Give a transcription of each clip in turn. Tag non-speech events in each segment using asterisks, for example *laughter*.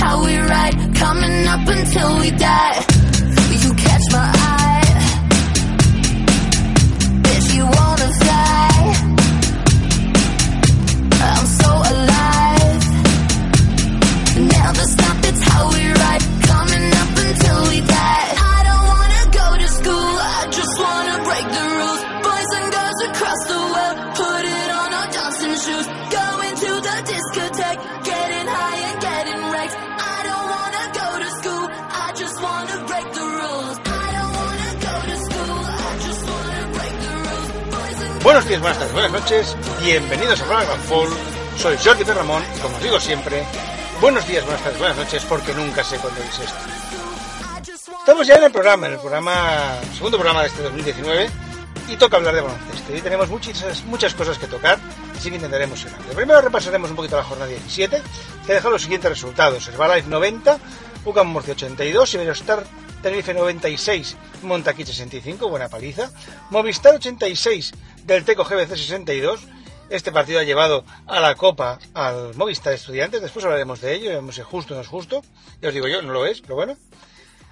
how we ride, coming up until we die. Días, buenas tardes, buenas noches, bienvenidos a Flagrant Fall. Soy Jordi de Ramón y como os digo siempre, buenos días, buenas tardes, buenas noches, porque nunca sé cuándo es esto. Estamos ya en el programa, en el programa, segundo programa de este 2019 y toca hablar de baloncesto. Y tenemos muchas, muchas cosas que tocar, así que intentaremos ser. Primero repasaremos un poquito la jornada 17, que deja los siguientes resultados. Herbalife 90, UCAM Murcia 82, Iberostar Tenerife 96, Montaquí 65, buena paliza. Movistar 86, del Teco GBC 62. Este partido ha llevado a la Copa al Movistar Estudiantes, después hablaremos de ello, veremos si justo o no es justo. Ya os digo yo, no lo es, pero bueno.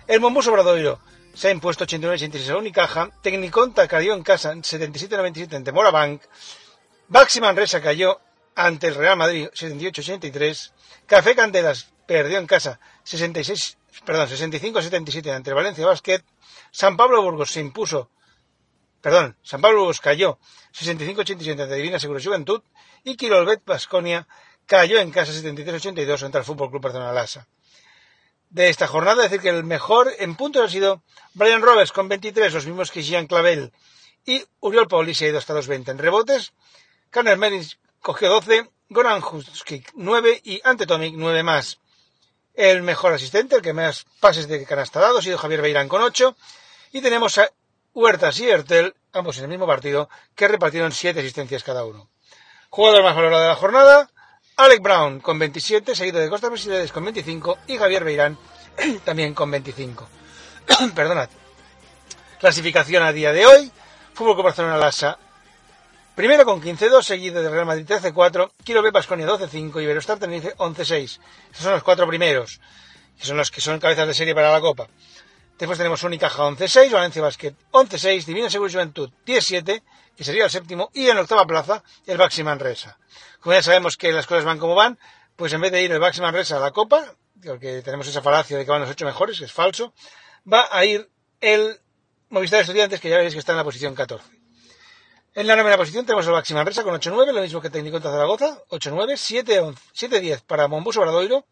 El Mombus Obradoiro se ha impuesto 89-86 a Unicaja. Tecniconta cayó en casa 77-97 ante Morabank. Baxi Manresa cayó ante el Real Madrid 78-83. Café Candelas perdió en casa 66, perdón, 65-77 ante el Valencia Basket. San Pablo Burgos se impuso, perdón, San Pablo cayó 65-87 ante Divina Seguro Juventud. Y Quirolbet Basconia cayó en casa 73-82 ante el Fútbol Club Barcelona Lassa de esta jornada. Decir que el mejor en puntos ha sido Brian Roberts con 23, los mismos que Jean Clavel. Y Uriol Pauli se ha ido hasta los 20. En rebotes, Karner Meris cogió 12, Goran Huskic 9 y Antetomic 9 más. El mejor asistente, el que más pases de canasta ha dado, ha sido Javier Beirán con 8. Y tenemos a Huertas y Ertel, ambos en el mismo partido, que repartieron 7 asistencias cada uno. Jugador más valorado de la jornada, Alec Brown con 27, seguido de Costa Mercedes con 25 y Javier Beirán *clears throat* también con 25. *clears throat* Perdonad. Clasificación a día de hoy. Fútbol Club Barcelona Lassa. Primero con 15-2, seguido de Real Madrid 13-4, Kilo B Pasconia 12-5 y Iberostar Tenerife 11-6. Estos son los cuatro primeros, que son los que son cabezas de serie para la Copa. Después tenemos Unicaja 11-6, Valencia Basket 11-6, Divina Seguro Juventud 10-7, que sería el séptimo, y en octava plaza el Baxi Manresa. Como ya sabemos que las cosas van como van, pues en vez de ir el Baxi Manresa a la Copa, porque tenemos esa falacia de que van los ocho mejores, que es falso, va a ir el Movistar Estudiantes, que ya veréis que está en la posición 14. En la novena posición tenemos el Baxi Manresa con 8-9, lo mismo que Técnico de Zaragoza, 8-9, 7-10 para Mombus Obradoiro,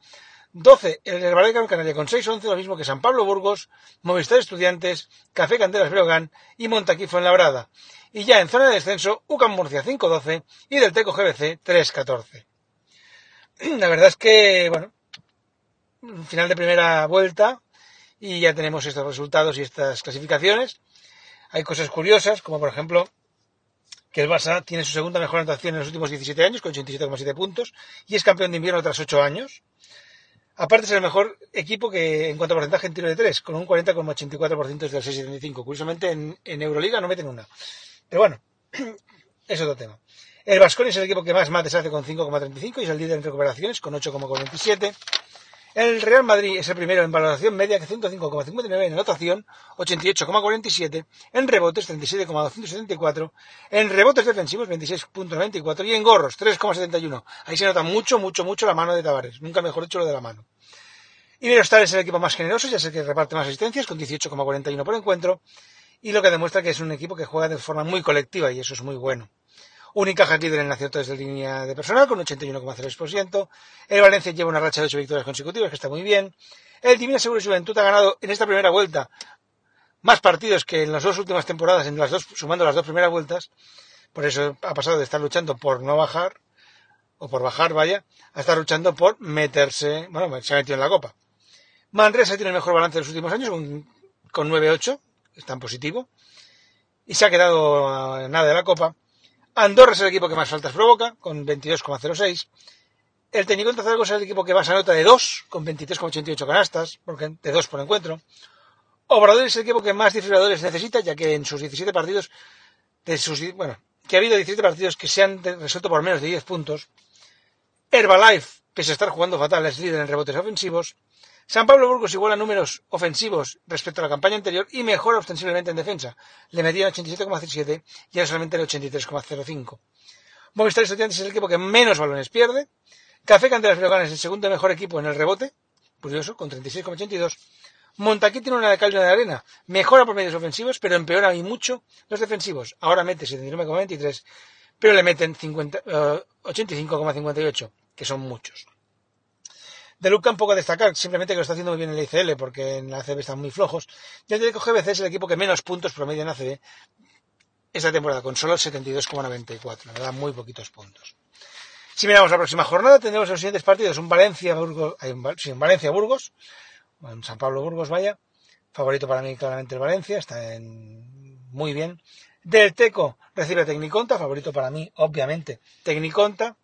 12 el Herbalife Gran Canaria con 6-11, lo mismo que San Pablo Burgos, Movistar Estudiantes, Café Candelas Breogán y Montaquí Fuenlabrada. Y ya en zona de descenso, UCAM Murcia 5-12 y del Teco GBC 3-14. La verdad es que, bueno, final de primera vuelta y ya tenemos estos resultados y estas clasificaciones. Hay cosas curiosas, como por ejemplo que el Barça tiene su segunda mejor anotación en los últimos 17 años, con 87,7 puntos, y es campeón de invierno tras 8 años. Aparte es el mejor equipo que en cuanto a porcentaje en tiro de 3, con un 40,84% desde el 6,75. Curiosamente en, Euroliga no meten una. Pero bueno, *clears throat* es otro tema. El Vasconia es el equipo que más mates hace con 5,35 y es el líder en recuperaciones con 8,47. El Real Madrid es el primero en valoración media, que 105,59 en anotación, 88,47, en rebotes 37,274, en rebotes defensivos 26,94 y en gorros 3,71. Ahí se nota mucho, mucho, mucho la mano de Tavares. Nunca mejor dicho lo de la mano. Iberostar es el equipo más generoso, ya sé que reparte más asistencias, con 18,41 por encuentro, y lo que demuestra que es un equipo que juega de forma muy colectiva y eso es muy bueno. Unicaja es líder en aciertos de línea de personal con 81,3%. El Valencia lleva una racha de 8 victorias consecutivas, que está muy bien. El Divina Seguro Juventud ha ganado en esta primera vuelta más partidos que en las dos últimas temporadas, en las dos, sumando las dos primeras vueltas. Por eso ha pasado de estar luchando por no bajar, o por bajar, vaya, a estar luchando por meterse, bueno, se ha metido en la Copa. Manresa tiene el mejor balance de los últimos años, con, con 9-8, está en positivo, y se ha quedado nada de la Copa. Andorra es el equipo que más faltas provoca, con 22,06. El técnico de Zaragoza es el equipo que más anota de 2, con 23,88 canastas, porque de 2 por encuentro. Obrador es el equipo que más desfibriladores necesita, ya que en sus 17 partidos, de sus, bueno, que ha habido 17 partidos que se han resuelto por menos de 10 puntos. Herbalife, pese a estar jugando fatal, es líder en rebotes ofensivos. San Pablo Burgos iguala números ofensivos respecto a la campaña anterior y mejora ostensiblemente en defensa. Le metían 87,07 y ahora solamente el 83,05. Movistar Estudiantes es el equipo que menos balones pierde. Café Canteras Breogán es el segundo mejor equipo en el rebote. Curioso, con 36,82. Montaquí tiene una de de arena. Mejora por medios ofensivos, pero empeora y mucho los defensivos. Ahora mete 79,23, pero le meten 50, eh, 85,58, que son muchos. De Luca un poco a destacar, simplemente que lo está haciendo muy bien en la ICL, porque en la ACB están muy flojos. El Teleco GBC es el equipo que menos puntos promedia en ACB esta temporada, con solo 72,94. La verdad, muy poquitos puntos. Si miramos la próxima jornada, tendremos los siguientes partidos. Un Valencia-Burgos, Valencia-Burgos, un San Pablo-Burgos, vaya. Favorito para mí claramente el Valencia, está en... muy bien. Del Teco recibe a Tecniconta, favorito para mí, obviamente, Tecniconta.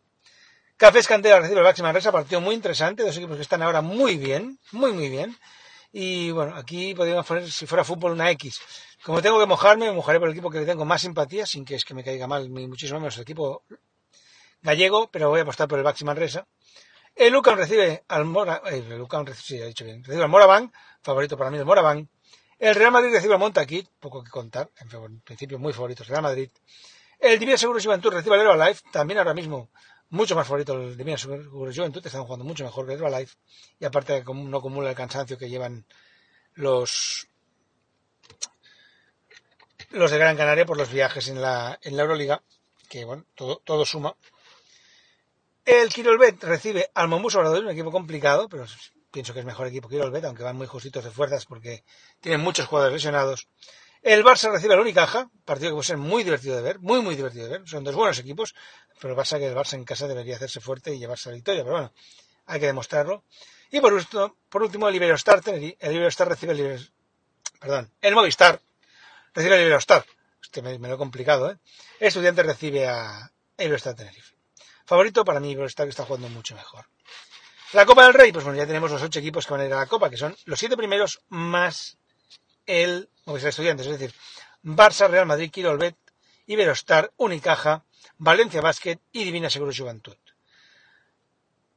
Cafés Cantera recibe el Máxima partido muy interesante, dos equipos que están ahora muy bien, muy muy bien. Y bueno, aquí podríamos poner, si fuera fútbol, una X. Como tengo que mojarme, me mojaré por el equipo que le tengo más simpatía, sin que es que me caiga mal, ni muchísimo menos el equipo gallego, pero voy a apostar por el Baxi Manresa. El Lucan recibe al Mora, eh, el Lucan he dicho bien, recibe al Moraván, favorito para mí el Moraván. El Real Madrid recibe al Montaquit, poco que contar, en principio muy favoritos Real Madrid. El Divina Seguros Juventud recibe al Herbalife, también ahora mismo mucho más favorito el Divina Seguros Juventud, están jugando mucho mejor que Herbalife, y aparte no acumula el cansancio que llevan los los de Gran Canaria por los viajes en la, en la Euroliga, que bueno, todo, todo suma. El Kirolbet recibe al Mombus Obrador, un equipo complicado, pero pienso que es mejor equipo que Kirolbet, aunque van muy justitos de fuerzas porque tienen muchos jugadores lesionados. El Barça recibe al Unicaja, partido que puede ser muy divertido de ver, muy muy divertido de ver. Son dos buenos equipos, pero pasa que el Barça en casa debería hacerse fuerte y llevarse la victoria, pero bueno, hay que demostrarlo. Y por último, por último el Iberostar, el Iberostar recibe el Iber- perdón, el Movistar recibe el Iberostar. Este me, me lo he complicado, ¿eh? El estudiante recibe a Iberostar Tenerife. Favorito para mí, Iberostar que está jugando mucho mejor. La Copa del Rey, pues bueno, ya tenemos los ocho equipos que van a ir a la Copa, que son los siete primeros más el Movistar Estudiantes, es decir, Barça, Real Madrid, Quirolbet, Iberostar, Unicaja, Valencia Basket y Divina Seguro Juventud.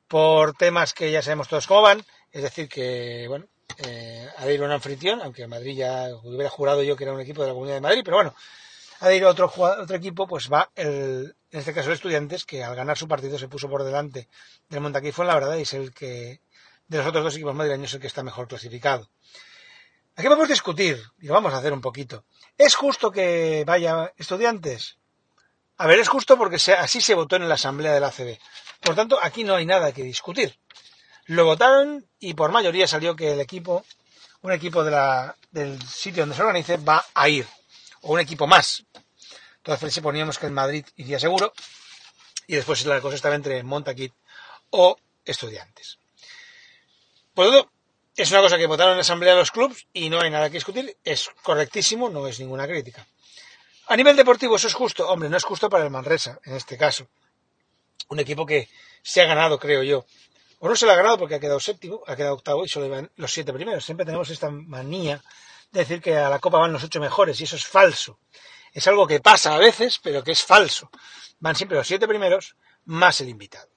Por temas que ya sabemos todos cómo van, es decir, que, bueno, eh, ha de ir un anfitrión, aunque Madrid ya hubiera jurado yo que era un equipo de la Comunidad de Madrid, pero bueno, ha de ir otro, jugado- otro equipo, pues va el, en este caso el Estudiantes, que al ganar su partido se puso por delante del Montaquí fue la verdad y es el que, de los otros dos equipos madrileños, el que está mejor clasificado. Aquí podemos discutir, y lo vamos a hacer un poquito. ¿Es justo que vaya estudiantes? A ver, es justo porque así se votó en la asamblea de la ACB. Por tanto, aquí no hay nada que discutir. Lo votaron y por mayoría salió que el equipo, un equipo del sitio donde se organice, va a ir. O un equipo más. Entonces se poníamos que el Madrid iría seguro. Y después la cosa estaba entre Montaquit o estudiantes. Por lo tanto, es una cosa que votaron en la asamblea los clubes y no hay nada que discutir. Es correctísimo, no es ninguna crítica. A nivel deportivo, ¿eso es justo? Hombre, no es justo para el Manresa, en este caso. Un equipo que se ha ganado, creo yo. O no se lo ha ganado porque ha quedado séptimo, ha quedado octavo y solo van los siete primeros. Siempre tenemos esta manía de decir que a la Copa van los ocho mejores y eso es falso. Es algo que pasa a veces, pero que es falso. Van siempre los siete primeros más el invitado.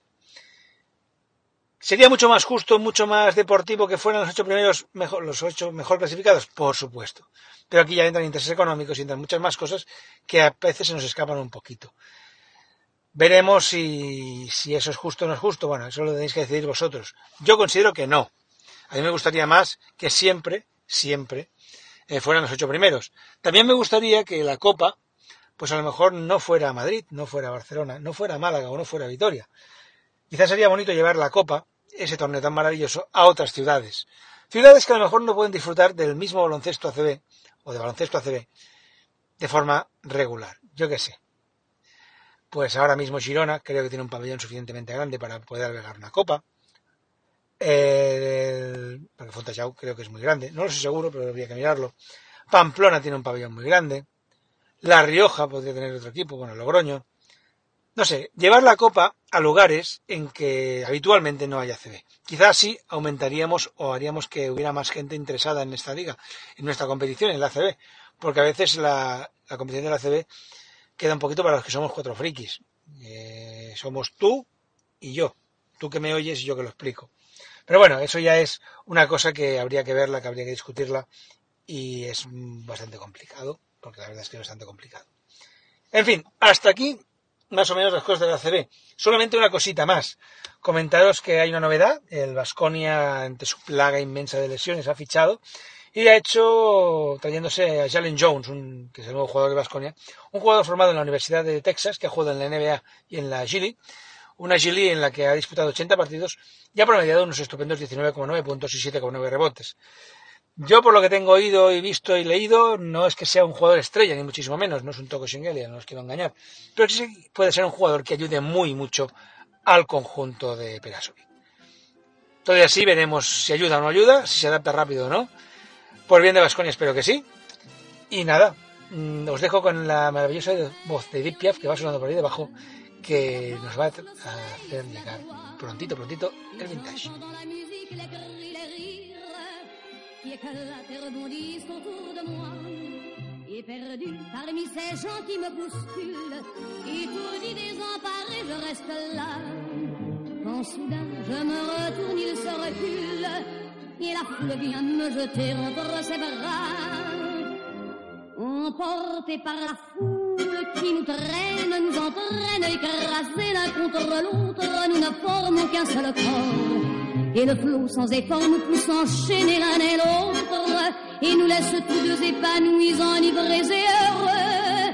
¿Sería mucho más justo, mucho más deportivo que fueran los ocho primeros, mejor, los ocho mejor clasificados? Por supuesto. Pero aquí ya entran intereses económicos y entran muchas más cosas que a veces se nos escapan un poquito. Veremos si, si eso es justo o no es justo. Bueno, eso lo tenéis que decidir vosotros. Yo considero que no. A mí me gustaría más que siempre, siempre, eh, fueran los ocho primeros. También me gustaría que la Copa, pues a lo mejor no fuera a Madrid, no fuera a Barcelona, no fuera a Málaga o no fuera a Vitoria. Quizás sería bonito llevar la Copa, ese torneo tan maravilloso, a otras ciudades. Ciudades que a lo mejor no pueden disfrutar del mismo baloncesto ACB o de baloncesto ACB de forma regular. Yo qué sé. Pues ahora mismo Girona creo que tiene un pabellón suficientemente grande para poder albergar una copa. El, porque creo que es muy grande. No lo sé seguro, pero habría que mirarlo. Pamplona tiene un pabellón muy grande. La Rioja podría tener otro equipo, bueno, Logroño. No sé, llevar la copa a lugares en que habitualmente no hay ACB. Quizás sí aumentaríamos o haríamos que hubiera más gente interesada en esta liga, en nuestra competición, en la ACB. Porque a veces la, competición de la ACB queda un poquito para los que somos cuatro frikis. Eh, somos tú y yo. Tú que me oyes y yo que lo explico. Pero bueno, eso ya es una cosa que habría que verla, que habría que discutirla y es bastante complicado, porque la verdad es que es bastante complicado. En fin, hasta aquí más o menos las cosas de la CB. Solamente una cosita más. Comentaros que hay una novedad. El Vasconia, ante su plaga inmensa de lesiones, ha fichado y ha hecho trayéndose a Jalen Jones, un, que es el nuevo jugador de Vasconia, un jugador formado en la Universidad de Texas, que ha jugado en la NBA y en la G una G en la que ha disputado 80 partidos y ha promediado unos estupendos 19,9 puntos y 7,9 rebotes. Yo, por lo que tengo oído y visto y leído, no es que sea un jugador estrella, ni muchísimo menos, no es un Toko Shingelia, no os quiero engañar, pero sí puede ser un jugador que ayude muy mucho al conjunto de Perasovic. Todavía así veremos si ayuda o no ayuda, si se adapta rápido o no. Por bien de Vasconia espero que sí. Y nada, mm, os dejo con la maravillosa voz de Edith Piaf que va sonando por ahí debajo, que nos va a hacer llegar prontito, prontito el vintage. Et perdu parmi ces gens qui me bousculent, étourdi, désemparé, je reste là. Quand soudain je me retourne, il se recule, et la foule vient me jeter entre ses bras. Emporté par la foule qui nous traîne, nous entraîne, écrasés l'un contre l'autre, nous ne formons qu'un seul corps. Et le flot sans effort nous pousse enchaîner l'un et l'autre, et nous laisse tous deux épanouis, enivrés et heureux.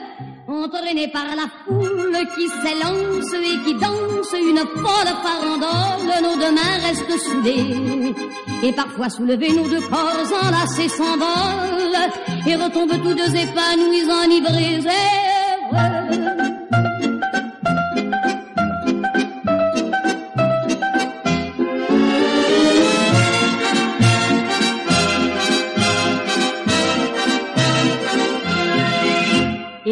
Entraînés par la foule qui s'élance et qui danse une folle farandole, nos deux mains restent soudées. Et parfois soulevés, nos deux corps enlacés s'envolent et retombent tous deux épanouis, enivrés et heureux.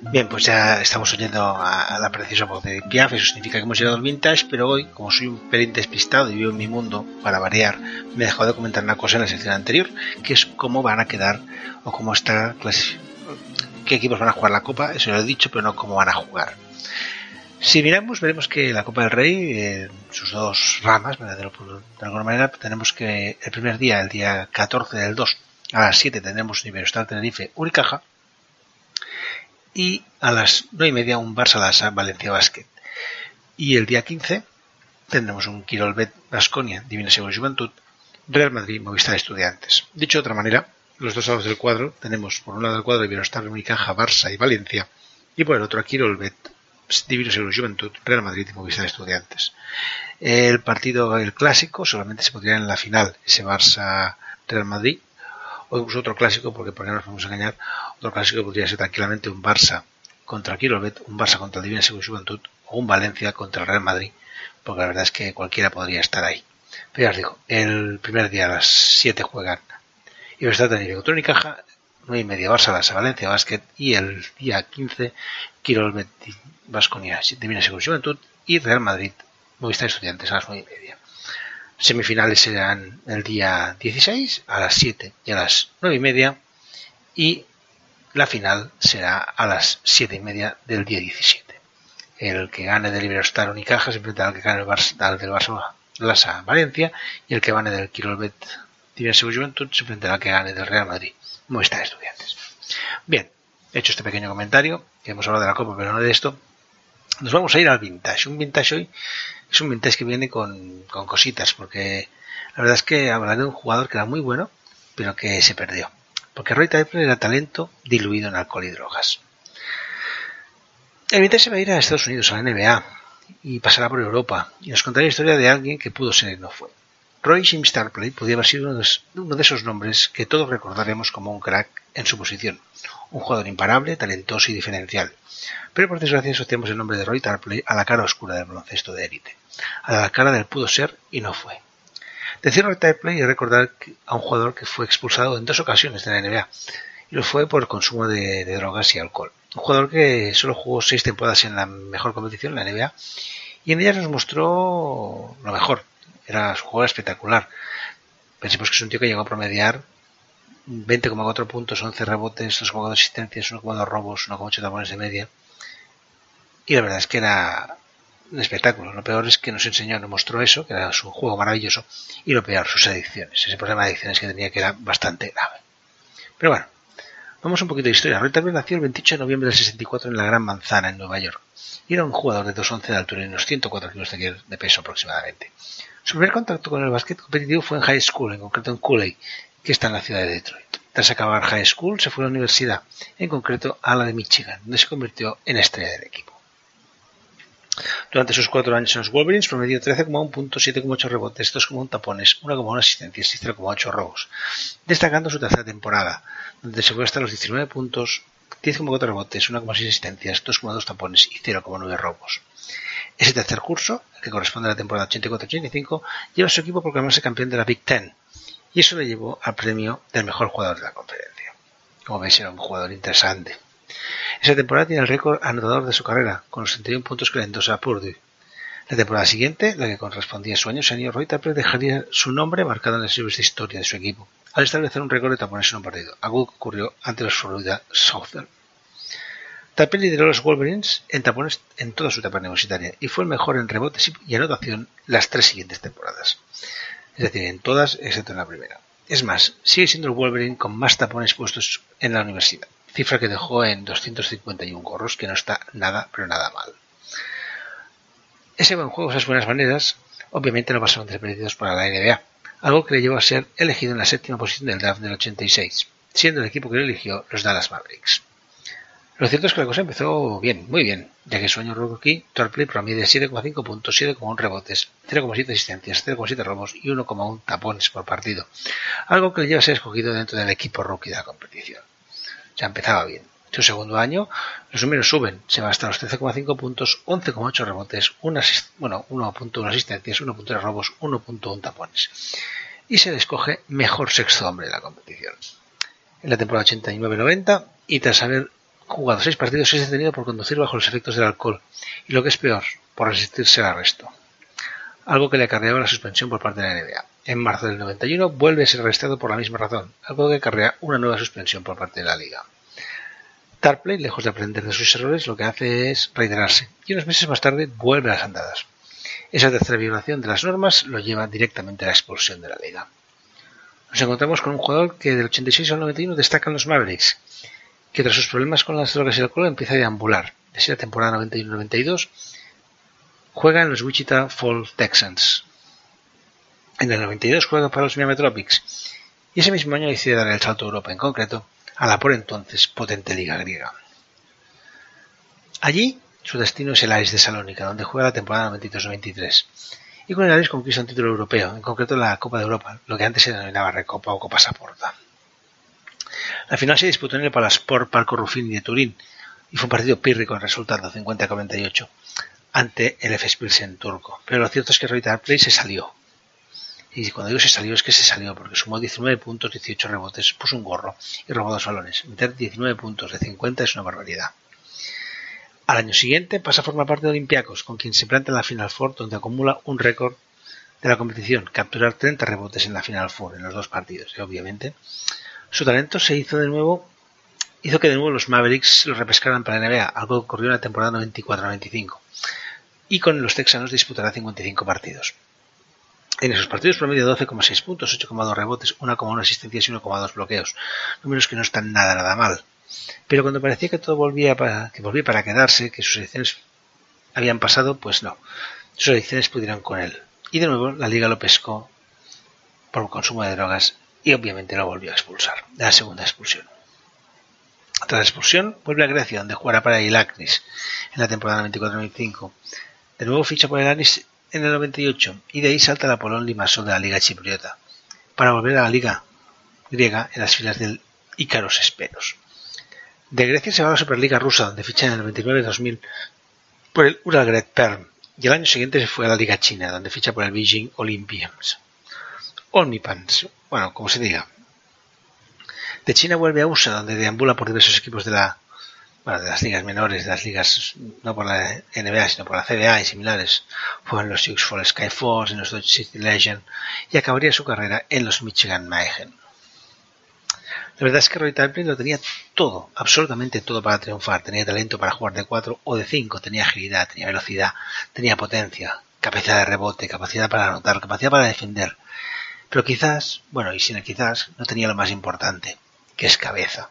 Bien, pues ya estamos oyendo a, la preciosa voz de Piaf, eso significa que hemos llegado al vintage, pero hoy, como soy un pelín despistado y vivo en mi mundo, para variar, me he dejado de comentar una cosa en la sección anterior, que es cómo van a quedar o cómo está qué equipos van a jugar la Copa, eso lo he dicho, pero no cómo van a jugar. Si miramos, veremos que la Copa del Rey, sus dos ramas, de, alguna manera, tenemos que el primer día, el día 14 del 2, a las 7 tendremos Iberostar Tenerife Unicaja, y a las 9 y media un Barça Lassa Valencia Basket. Y el día 15 tendremos un Quirolbet Basconia Divina Segura Juventud Real Madrid Movistar Estudiantes. Dicho de otra manera, los dos lados del cuadro tenemos por un lado el cuadro de Bienestar Unicaja Barça y Valencia y por el otro aquí Quirolbet Divino Segura Juventud Real Madrid y Movistar Estudiantes. El partido, el clásico, solamente se podría en la final, ese Barça Real Madrid otro clásico, porque por qué nos vamos a engañar, otro clásico podría ser tranquilamente un Barça contra Quirolet, un Barça contra el Divina Juventud o un Valencia contra el Real Madrid, porque la verdad es que cualquiera podría estar ahí. Pero ya os digo, el primer día a las 7 juegan Universidad de contra Unicaja, 9 y media Barça, Barça, Valencia, Básquet y el día 15 Quirolet, Vasconia, Divina Juventud y Real Madrid, Movistar Estudiantes a las 9 y media. Semifinales serán el día 16 a las 7 y a las 9 y media y la final será a las 7 y media del día 17. El que gane del Iberostar Unicaja se enfrentará al que gane el del Barça Lasa Valencia y el que gane del Quirolbet Diverso Juventud se enfrentará al que gane del Real Madrid Muestra Estudiantes. Bien, hecho este pequeño comentario, que hemos hablado de la Copa pero no de esto, nos vamos a ir al vintage. Un vintage hoy es un vintage que viene con, con cositas, porque la verdad es que hablaré de un jugador que era muy bueno, pero que se perdió. porque Roy Tarpley era talento diluido en alcohol y drogas. El Vintage se va a ir a Estados Unidos, a la NBA, y pasará por Europa, y nos contará la historia de alguien que pudo ser y no fue. Roy James Tarpley podía haber sido uno de, esos nombres que todos recordaremos como un crack en su posición, un jugador imparable, talentoso y diferencial. Pero por desgracia asociamos el nombre de Roy Tarpley a la cara oscura del baloncesto de élite, a la cara del pudo ser y no fue. Decir Roy Tarpley y recordar a un jugador que fue expulsado en dos ocasiones de la NBA, y lo fue por consumo de, de drogas y alcohol. Un jugador que solo jugó seis temporadas en la mejor competición, la NBA, y en ellas nos mostró lo mejor. Era su juego espectacular. Pensemos que es un tío que llegó a promediar 20,4 puntos, 11 rebotes, 2,2 asistencias, 1,2 robos, 1,8 tapones de media. Y la verdad es que era un espectáculo. Lo peor es que nos enseñó, nos mostró eso, que era su juego maravilloso, y lo peor, sus adicciones. Ese problema de adicciones que tenía que era bastante grave. Pero bueno, vamos un poquito de historia. Tarpley nació el 28 de noviembre del 64 en la Gran Manzana, en Nueva York. Y era un jugador de 2,11 de altura y unos 104 kilos de peso aproximadamente. Su primer contacto con el básquet competitivo fue en high school, en concreto en Cooley, que está en la ciudad de Detroit. Tras acabar high school se fue a la universidad, en concreto a la de Michigan, donde se convirtió en estrella del equipo. Durante sus cuatro años en los Wolverines promedió 13,1 puntos, 7,8 rebotes, 2,1 tapones, 1,1 asistencias y 0,8 robos, destacando su tercera temporada, donde se fue hasta los 19 puntos, 10,4 rebotes, 1,6 asistencias, 2,2 tapones y 0,9 robos. Ese tercer curso, que corresponde a la temporada 84-85, lleva a su equipo a proclamarse campeón de la Big Ten, y eso le llevó al premio del mejor jugador de la conferencia. Como veis, era un jugador interesante. Esa temporada tiene el récord anotador de su carrera, con los 31 puntos que le endosa a Purdue. La temporada siguiente, la que correspondía a su año senior, Roy Tapper dejaría su nombre marcado en las libros de historia de su equipo, al establecer un récord de tapones en un partido, algo que ocurrió ante los Florida Southern. Tapper lideró los Wolverines en tapones en toda su etapa universitaria y fue el mejor en rebotes y anotación las tres siguientes temporadas. Es decir, en todas excepto en la primera. Es más, sigue siendo el Wolverine con más tapones puestos en la universidad, cifra que dejó en 251 gorros, que no está nada, pero nada mal. Ese buen juego, esas buenas maneras, obviamente no pasaron desapercibidos para la NBA, algo que le llevó a ser elegido en la séptima posición del draft del 86, siendo el equipo que lo eligió los Dallas Mavericks. Lo cierto es que la cosa empezó bien, muy bien, ya que su año rookie Torpley promedia 7,5 puntos, 7,1 rebotes, 0,7 asistencias, 0,7 robos y 1,1 tapones por partido, algo que le lleva a ser escogido dentro del equipo rookie de la competición. Ya empezaba bien. Su segundo año, los números suben, se va hasta los 13,5 puntos, 11,8 rebotes, 1 bueno, 1.1 asistencias, 1.3 robos, 1.1 tapones. Y se le escoge mejor sexto hombre de la competición. En la temporada 89-90, y tras haber jugado seis partidos, es detenido por conducir bajo los efectos del alcohol y, lo que es peor, por resistirse al arresto. Algo que le acarreaba la suspensión por parte de la NBA. En marzo del 91 vuelve a ser arrestado por la misma razón, algo que acarrea una nueva suspensión por parte de la liga. Tarpley, lejos de aprender de sus errores, lo que hace es reiterarse y unos meses más tarde vuelve a las andadas. Esa tercera violación de las normas lo lleva directamente a la expulsión de la liga. Nos encontramos con un jugador que del 86 al 91 destaca en los Mavericks que tras sus problemas con las drogas y el alcohol empieza a deambular. Desde la temporada 91-92 juega en los Wichita Falls Texans. En el 92 juega para los Miami Tropics y ese mismo año decide dar el salto a Europa, en concreto a la por entonces potente liga griega. Allí su destino es el Aris de Salónica, donde juega la temporada 92-93 y con el Aris conquista un título europeo, en concreto la Copa de Europa, lo que antes se denominaba Recopa o Copa Saporta. La final se disputó en el Palasport Parco Ruffini de Turín y fue un partido pírrico en resultado 50-48 ante el FS Pilsen turco. Pero lo cierto es que Roy Play se salió. Y cuando digo se salió es que se salió porque sumó 19 puntos, 18 rebotes, puso un gorro y robó dos balones. Meter 19 puntos de 50 es una barbaridad. Al año siguiente pasa a formar parte de Olympiacos, con quien se planta en la Final Four, donde acumula un récord de la competición, capturar 30 rebotes en la Final Four en los dos partidos. Y obviamente su talento se hizo de nuevo, hizo que de nuevo los Mavericks lo repescaran para la NBA, algo que ocurrió en la temporada 94-95. Y con los texanos disputará 55 partidos. En esos partidos promedio 12,6 puntos, 8,2 rebotes, 1,1 asistencias y 1,2 bloqueos. Números que no están nada, nada mal. Pero cuando parecía que todo volvía para, que volvía para quedarse, que sus ediciones habían pasado, pues no. Sus ediciones pudieron con él. Y de nuevo la liga lo pescó por consumo de drogas y obviamente lo volvió a expulsar, la segunda expulsión. Tras la expulsión, vuelve a Grecia, donde jugará para el Acnis en la temporada 94-95. De nuevo ficha por el Acnis en el 98 y de ahí salta la Polón Limassol de la Liga Chipriota para volver a la Liga griega en las filas del Ícaros Esperos. De Grecia se va a la Superliga rusa, donde ficha en el 99-2000 por el Uralgred Perm y el año siguiente se fue a la Liga China, donde ficha por el Beijing Olympians. Olmipans, bueno, como se diga. De China vuelve a USA, donde deambula por diversos equipos de la bueno, de las ligas menores, de las ligas no por la NBA, sino por la CBA y similares. Fue en los Sioux Falls Skyforce, en los Dodge City Legend y acabaría su carrera en los Michigan Mayhem. La verdad es que Roy Tarplin lo tenía todo, absolutamente todo para triunfar. Tenía talento para jugar de 4 o de 5, tenía agilidad, tenía velocidad, tenía potencia, capacidad de rebote, capacidad para anotar, capacidad para defender. Pero quizás, bueno, y sin el quizás, no tenía lo más importante, que es cabeza.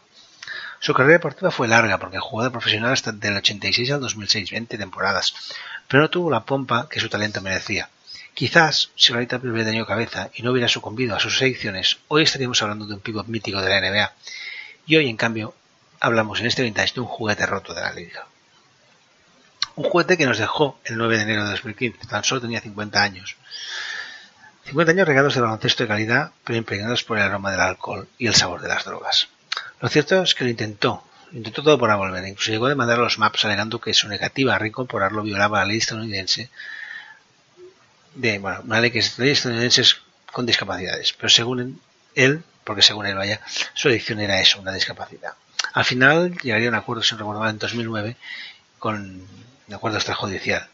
Su carrera deportiva fue larga porque jugó de profesional hasta del 86 al 2006, 20 temporadas, pero no tuvo la pompa que su talento merecía. Quizás si Rita hubiera tenido cabeza y no hubiera sucumbido a sus adicciones, hoy estaríamos hablando de un pívot mítico de la NBA. Y hoy, en cambio, hablamos en este vintage de un juguete roto de la liga. Un juguete que nos dejó el 9 de enero de 2015, tan solo tenía 50 años. 50 años regados de baloncesto de calidad, pero impregnados por el aroma del alcohol y el sabor de las drogas. Lo cierto es que lo intentó, intentó todo para volver, incluso llegó a demandar a los maps alegando que su negativa a reincorporarlo violaba la ley estadounidense de, bueno, una ley que ley estadounidense con discapacidades, pero según él, porque según él vaya, su adicción era eso, una discapacidad. Al final llegaría a un acuerdo, si no recuerdo en 2009, con un acuerdo extrajudicial.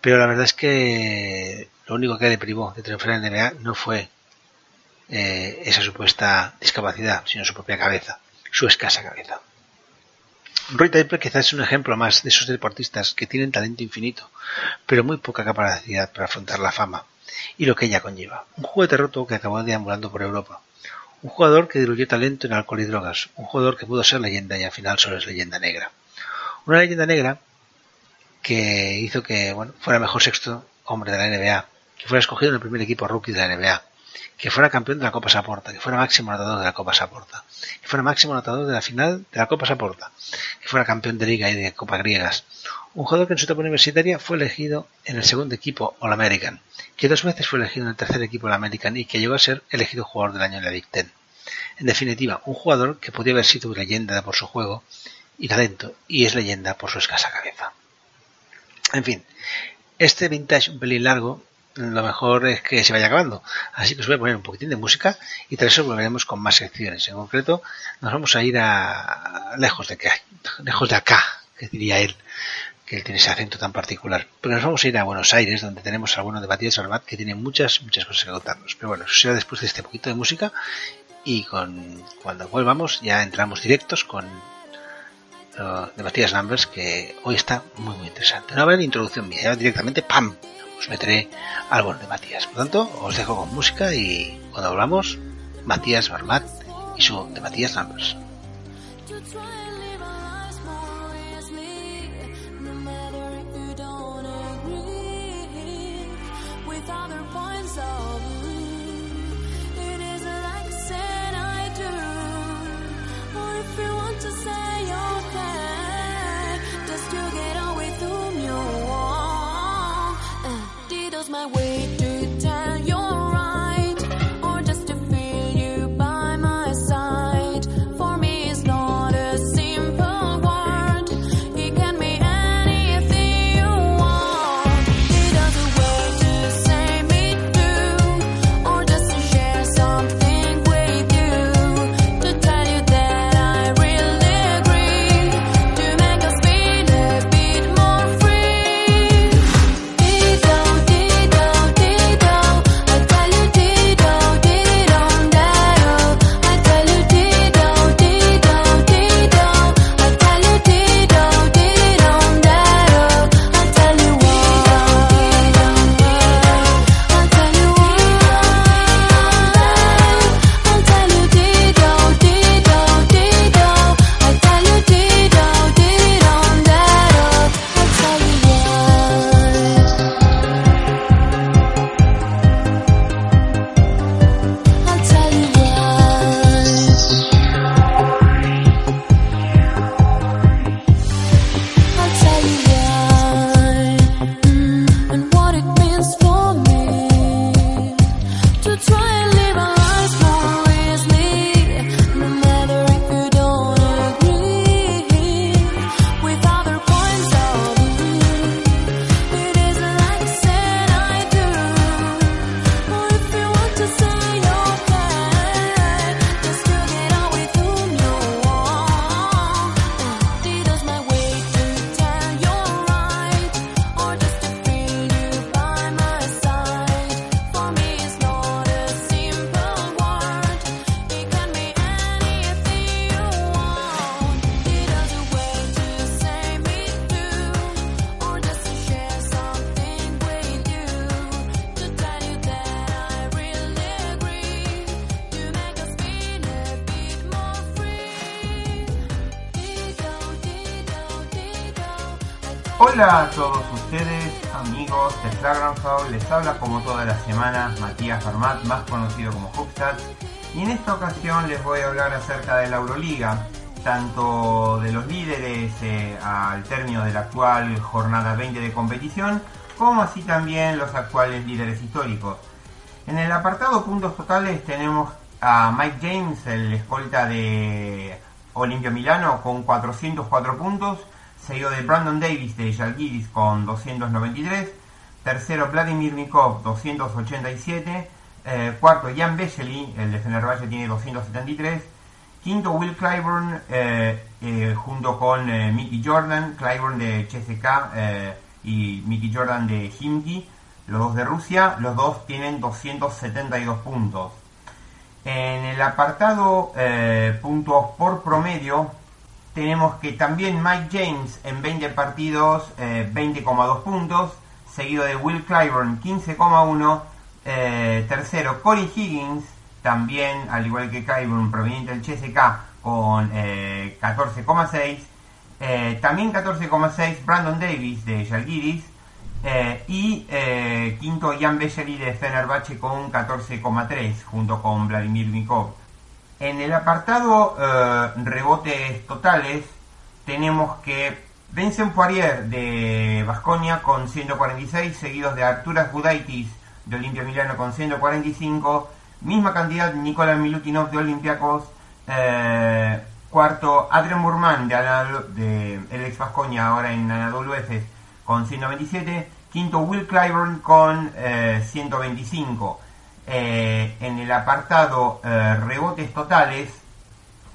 Pero la verdad es que lo único que le privó de triunfar en NBA no fue eh, esa supuesta discapacidad, sino su propia cabeza, su escasa cabeza. Roy Taylor quizás es un ejemplo más de esos deportistas que tienen talento infinito, pero muy poca capacidad para afrontar la fama y lo que ella conlleva. Un juguete roto que acabó deambulando por Europa. Un jugador que diluyó talento en alcohol y drogas. Un jugador que pudo ser leyenda y al final solo es leyenda negra. Una leyenda negra que hizo que bueno, fuera mejor sexto hombre de la NBA, que fuera escogido en el primer equipo rookie de la NBA, que fuera campeón de la Copa Saporta, que fuera máximo anotador de la Copa Saporta, que fuera máximo anotador de la final de la Copa Saporta, que fuera campeón de Liga y de Copa Griegas. Un jugador que en su etapa universitaria fue elegido en el segundo equipo All-American, que dos veces fue elegido en el tercer equipo All-American y que llegó a ser elegido jugador del año en la Big Ten. En definitiva, un jugador que podía haber sido leyenda por su juego y talento, y es leyenda por su escasa cabeza. En fin, este vintage un pelín largo lo mejor es que se vaya acabando. Así que os voy a poner un poquitín de música y tras eso volveremos con más secciones. En concreto, nos vamos a ir a lejos de acá, lejos de acá, que diría él, que él tiene ese acento tan particular. Pero nos vamos a ir a Buenos Aires, donde tenemos a bueno de Matías Armat, que tiene muchas, muchas cosas que contarnos. Pero bueno, eso será después de este poquito de música y con cuando vuelvamos ya entramos directos con de Matías Numbers, que hoy está muy muy interesante. No a introducción mía, ya directamente ¡pam! Os meteré algo de Matías. Por tanto, os dejo con música y cuando hablamos, Matías Barmat y su de Matías Numbers. My way acerca de la Euroliga, tanto de los líderes eh, al término de la actual jornada 20 de competición, como así también los actuales líderes históricos. En el apartado puntos totales tenemos a Mike James, el escolta de Olimpia Milano, con 404 puntos, seguido de Brandon Davis de Yalgiris con 293, tercero Vladimir Mikov 287, eh, cuarto Jan Beceli, el de Fenerbahce tiene 273, quinto Will Clyburn eh, eh, junto con Mickey Jordan, Clyburn de CSK y Mickey Jordan de Himki, los dos de Rusia, los dos tienen 272 puntos. En el apartado puntos por promedio, tenemos que también Mike James en 20 partidos, 20,2 eh, puntos, seguido de Will Clyburn 15,1, eh, tercero Corey Higgins, también al igual que Clyburn proveniente del CSK con 14,6, eh, también 14,6 Brandon Davis de Yalgiris, y quinto Jan Beceri de Fenerbahce con 14,3 junto con Vladimir Mikov. En el apartado eh, rebotes totales tenemos que Vincent Poirier de Vasconia con 146, seguidos de Arturas Gudaitis de Olimpia Milano con 145, misma cantidad Nicolás Milutinov de Olympiacos, eh, cuarto Adrian Burman de, de el ex Vasconia ahora en Anadolu Efes con 127, quinto Will Clyburn con 125. Eh, eh, en el apartado rebotes totales,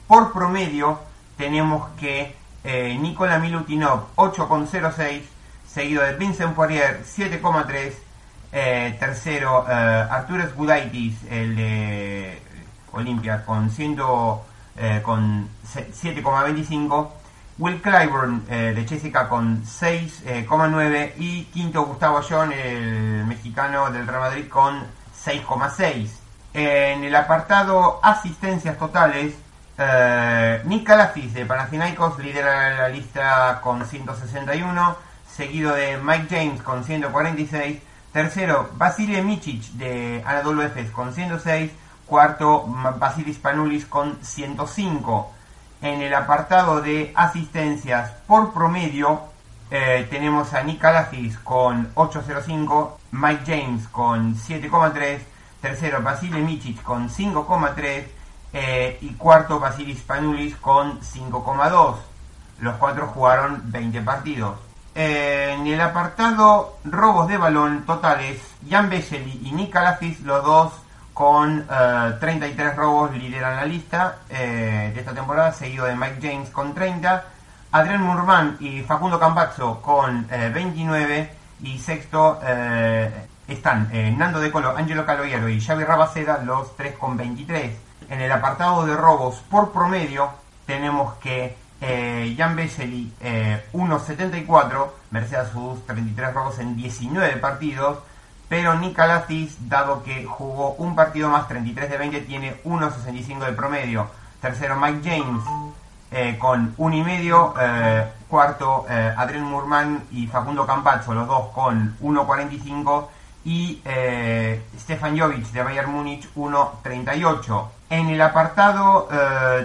por promedio tenemos que Nikola Milutinov 8,06, seguido de Vincent Poirier 7,3, tercero Arturas Gudaitis, el de Olimpia, con, con 7,25. Will Clyburn de Jessica con 6,9 y quinto Gustavo John, el mexicano del Real Madrid con 6,6. En el apartado asistencias totales, eh, Nick Calafis de Panathinaikos lidera la lista con 161, seguido de Mike James con 146, tercero Vasile Micic de Anadolu Efes con 106, cuarto Basilis Panulis con 105. En el apartado de asistencias por promedio, eh, tenemos a Nick con 8.05, Mike James con 7,3, tercero Basile Micic con 5,3 eh, y cuarto Basilis Panulis con 5,2. Los cuatro jugaron 20 partidos. En el apartado robos de balón totales, Jan Beceli y Nick Calafis, los dos con 33 eh, robos lideran la lista de esta temporada, seguido de Mike James con 30 Adrián Murman y Facundo Campazzo con 29 eh, y sexto eh, están eh, Nando De Colo, Angelo Caloyero y Xavi Rabaceda, los tres con 23. En el apartado de robos por promedio tenemos que Jan Beceli 1.74, merced a sus 33 robos en 19 partidos, pero Nick dado que jugó un partido más 33 de 20, tiene 1.65 de promedio. Tercero Mike James eh, con un y medio, eh, cuarto eh, Adrián Murman y Facundo Campazzo, los dos con 1.45 y eh, Stefan Jovic de Bayern Múnich 1.38. En el apartado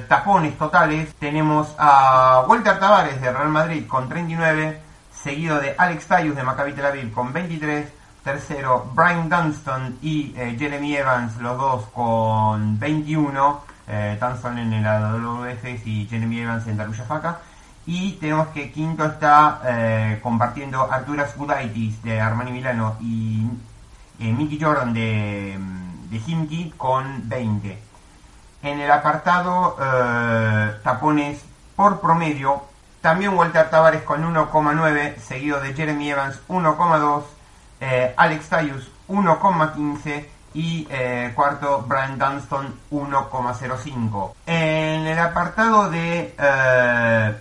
tapones totales tenemos a Walter Tavares de Real Madrid con 39, seguido de Alex Tayus de Maccabi Tel Aviv con 23, tercero Brian Dunston y Jeremy Evans, los dos con 21, eh, Tanson en el AWF y Jeremy Evans en Darujafaka. Y tenemos que quinto está eh, compartiendo Arturas Gudaitis de Armani Milano y eh, Mickey Jordan de, de Himki con 20. En el apartado eh, tapones por promedio, también Walter Tavares con 1,9, seguido de Jeremy Evans 1,2, Alex Tayus 1,15 y eh, cuarto Brian Dunston 1,05. En el apartado de eh,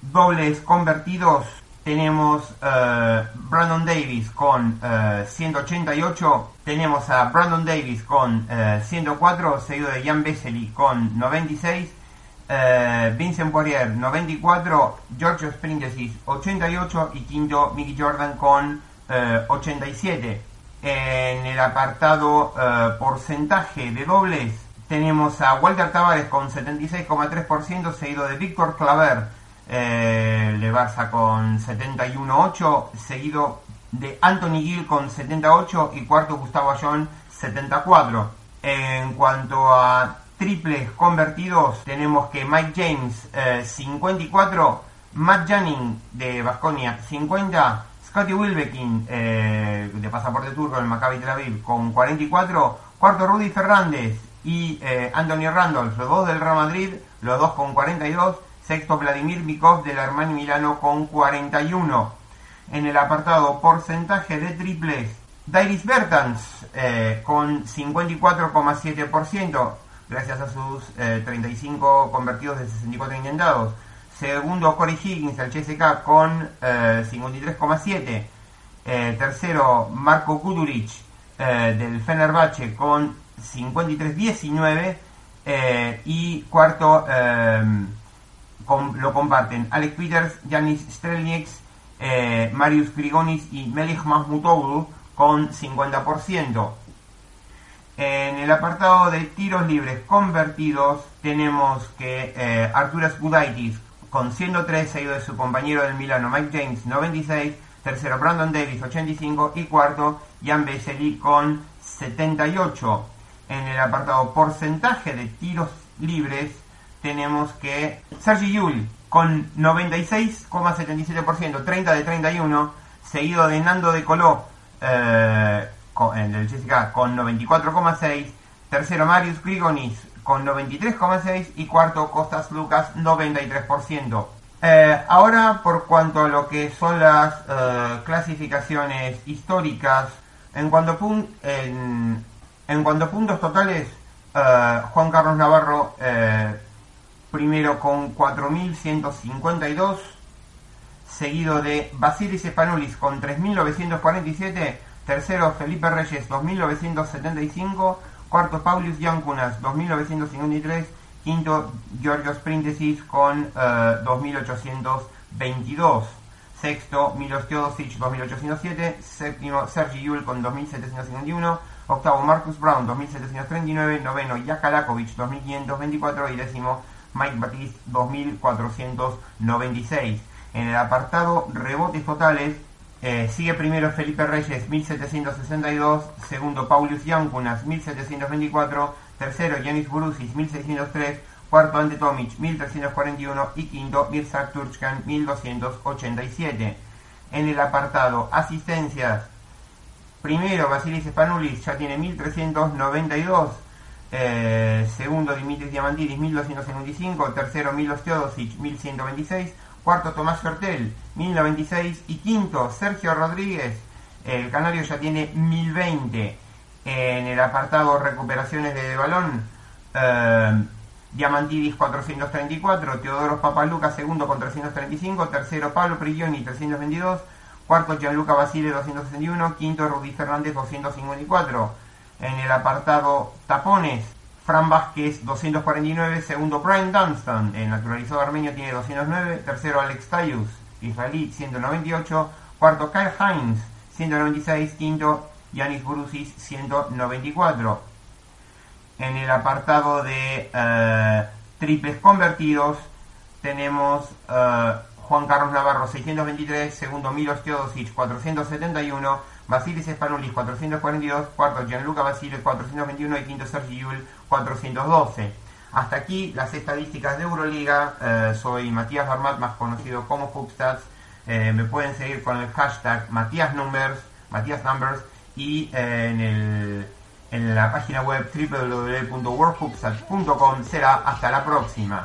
dobles convertidos tenemos eh, Brandon Davis con 188, tenemos a Brandon Davis con 104, seguido de Jan Vesely con 96, eh, Vincent Poirier 94, Giorgio Springesis 88 y quinto Mickey Jordan con eh, 87. En el apartado eh, porcentaje de dobles tenemos a Walter Tavares con 76,3%, seguido de Víctor Claver eh, de Barça con 71,8%, seguido de Anthony Gill con 78 y cuarto Gustavo Ayón 74. En cuanto a triples convertidos, tenemos que Mike James eh, 54, Matt Jennings de Basconia 50, Scotty Wilbekin eh, de pasaporte turco en Maccabi Tel con 44, cuarto Rudy Fernández y eh, Anthony Randolph, los dos del Real Madrid, los dos con 42, sexto Vladimir Mikov del Armani Milano con 41. En el apartado porcentaje de triples, Dairis Bertans eh, con 54,7%, gracias a sus eh, 35 convertidos de 64 intentados. Segundo, Corey Higgins del CSK con eh, 53,7%. Eh, tercero, Marco Kuduric eh, del Fenerbahce con 53-19. eh, y cuarto, eh, com- lo comparten Alex Peters, Janis Strelnieks, eh, Marius Grigonis y Melih Mahmutoğlu con 50%. En el apartado de tiros libres convertidos tenemos que eh, Arturas Gudaitis con 103, seguido de su compañero del Milano Mike James 96, tercero Brandon Davis 85 y cuarto Jan Vesely con 78. En el apartado porcentaje de tiros libres tenemos que Sergi Yul con 96,77%, 30 de 31, seguido de Nando de Coló eh, con, el del CSKA con 94,6, tercero Marius Grigonis con 93,6 y cuarto Costas Lucas 93%. Eh, ahora por cuanto a lo que son las eh, clasificaciones históricas, en cuanto, pun- en, en cuanto a puntos totales, eh, Juan Carlos Navarro primero con 4.152, seguido de Basilis Espanulis con 3.947, tercero Felipe Reyes 2.975, cuarto Paulius Yankunas 2.953, quinto Giorgio Sprintesis con eh, 2.822, sexto Milos Teodosic 2.807, séptimo Sergi Yul con 2.751, octavo Marcus Brown 2.739, noveno Jakalakovic 2.524 y décimo Mike Batiste 2.496. En el apartado rebotes totales, eh, sigue primero Felipe Reyes 1762, segundo Paulius Yankunas 1724, tercero Yanis Burusis 1603, cuarto Ante Tomic 1341 y quinto Mirzak Turchkan 1287. En el apartado asistencias, primero Basilis Spanulis ya tiene 1392, eh, segundo Dimitris Diamantidis 1255, tercero Milos Teodosic 1126, cuarto Tomás Fertel 1096 y quinto Sergio Rodríguez, el canario ya tiene 1020. En el apartado recuperaciones de balón, eh, Diamantidis 434, Teodoros Papaluca segundo con 335, tercero Pablo Prigioni 322, cuarto Gianluca Basile 261, quinto Rudy Fernández 254. En el apartado tapones, Fran Vázquez 249, segundo Brian Dunstan, el naturalizado armenio tiene 209, tercero Alex Tayus, israelí 198, cuarto Kyle Hines 196, quinto Yanis Burusis 194. En el apartado de eh, triples convertidos tenemos eh, Juan Carlos Navarro 623, segundo Milos Teodosic 471, Basilis Spanulis 442, cuarto Gianluca Basile 421 y quinto Sergi Yul 412. Hasta aquí las estadísticas de Euroliga. Eh, soy Matías Barmat, más conocido como Hoopstats. Eh, me pueden seguir con el hashtag Matías Numbers, Matías Numbers y eh, en, el, en la página web www.worldhoopstats.com será hasta la próxima.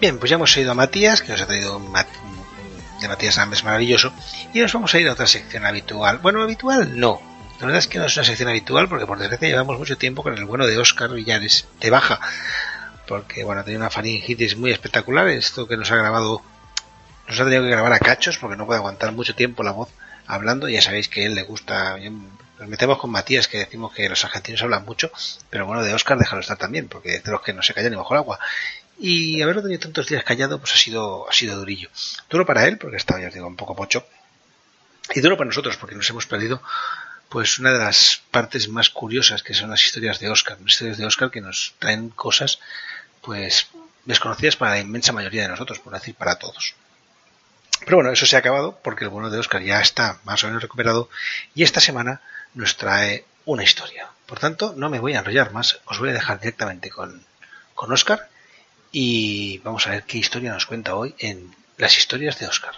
Bien, pues ya hemos ido a Matías, que nos ha traído de Matías Ames maravilloso, y nos vamos a ir a otra sección habitual. Bueno, habitual no. La verdad es que no es una sección habitual porque por desgracia llevamos mucho tiempo con el bueno de Oscar Villares de baja. Porque bueno, tenido una faringitis muy espectacular. Esto que nos ha grabado, nos ha tenido que grabar a cachos porque no puede aguantar mucho tiempo la voz hablando. Ya sabéis que a él le gusta. Nos metemos con Matías que decimos que los argentinos hablan mucho, pero bueno, de Oscar déjalo estar también, porque es de los que no se callan ni bajo el agua. Y haberlo tenido tantos días callado, pues ha sido, ha sido durillo. Duro para él, porque estaba, ya os digo, un poco pocho. Y duro para nosotros, porque nos hemos perdido, pues, una de las partes más curiosas, que son las historias de Oscar. Las historias de Oscar que nos traen cosas, pues, desconocidas para la inmensa mayoría de nosotros, por decir para todos. Pero bueno, eso se ha acabado, porque el bueno de Oscar ya está más o menos recuperado, y esta semana nos trae una historia. Por tanto, no me voy a enrollar más, os voy a dejar directamente con, con Oscar y vamos a ver qué historia nos cuenta hoy en las historias de Oscar.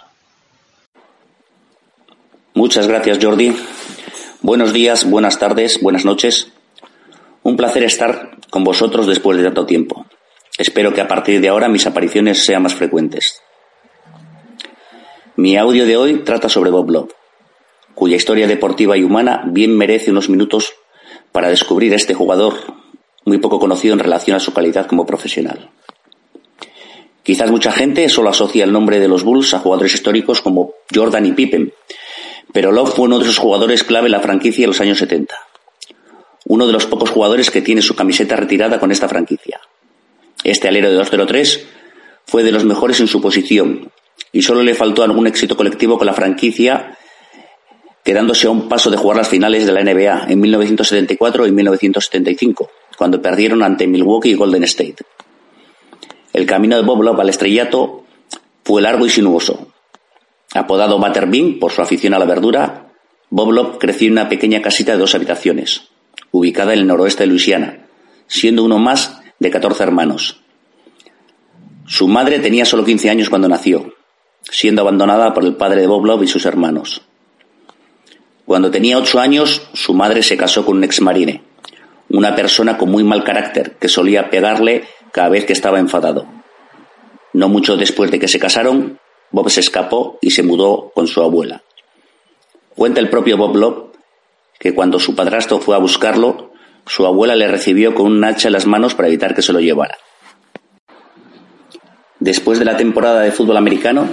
Muchas gracias, Jordi. Buenos días, buenas tardes, buenas noches. Un placer estar con vosotros después de tanto tiempo. Espero que a partir de ahora mis apariciones sean más frecuentes. Mi audio de hoy trata sobre Bob Love, cuya historia deportiva y humana bien merece unos minutos para descubrir a este jugador muy poco conocido en relación a su calidad como profesional. Quizás mucha gente solo asocia el nombre de los Bulls a jugadores históricos como Jordan y Pippen, pero Love fue uno de esos jugadores clave en la franquicia en los años 70. Uno de los pocos jugadores que tiene su camiseta retirada con esta franquicia. Este alero de 203 fue de los mejores en su posición y solo le faltó algún éxito colectivo con la franquicia, quedándose a un paso de jugar las finales de la NBA en 1974 y 1975, cuando perdieron ante Milwaukee y Golden State. El camino de Bob al estrellato fue largo y sinuoso. Apodado Butterbean por su afición a la verdura, Bob creció en una pequeña casita de dos habitaciones, ubicada en el noroeste de Luisiana, siendo uno más de 14 hermanos. Su madre tenía solo 15 años cuando nació, siendo abandonada por el padre de Bob y sus hermanos. Cuando tenía 8 años, su madre se casó con un exmarine, una persona con muy mal carácter que solía pegarle cada vez que estaba enfadado. No mucho después de que se casaron, Bob se escapó y se mudó con su abuela. Cuenta el propio Bob Love que cuando su padrastro fue a buscarlo, su abuela le recibió con un hacha en las manos para evitar que se lo llevara. Después de la temporada de fútbol americano,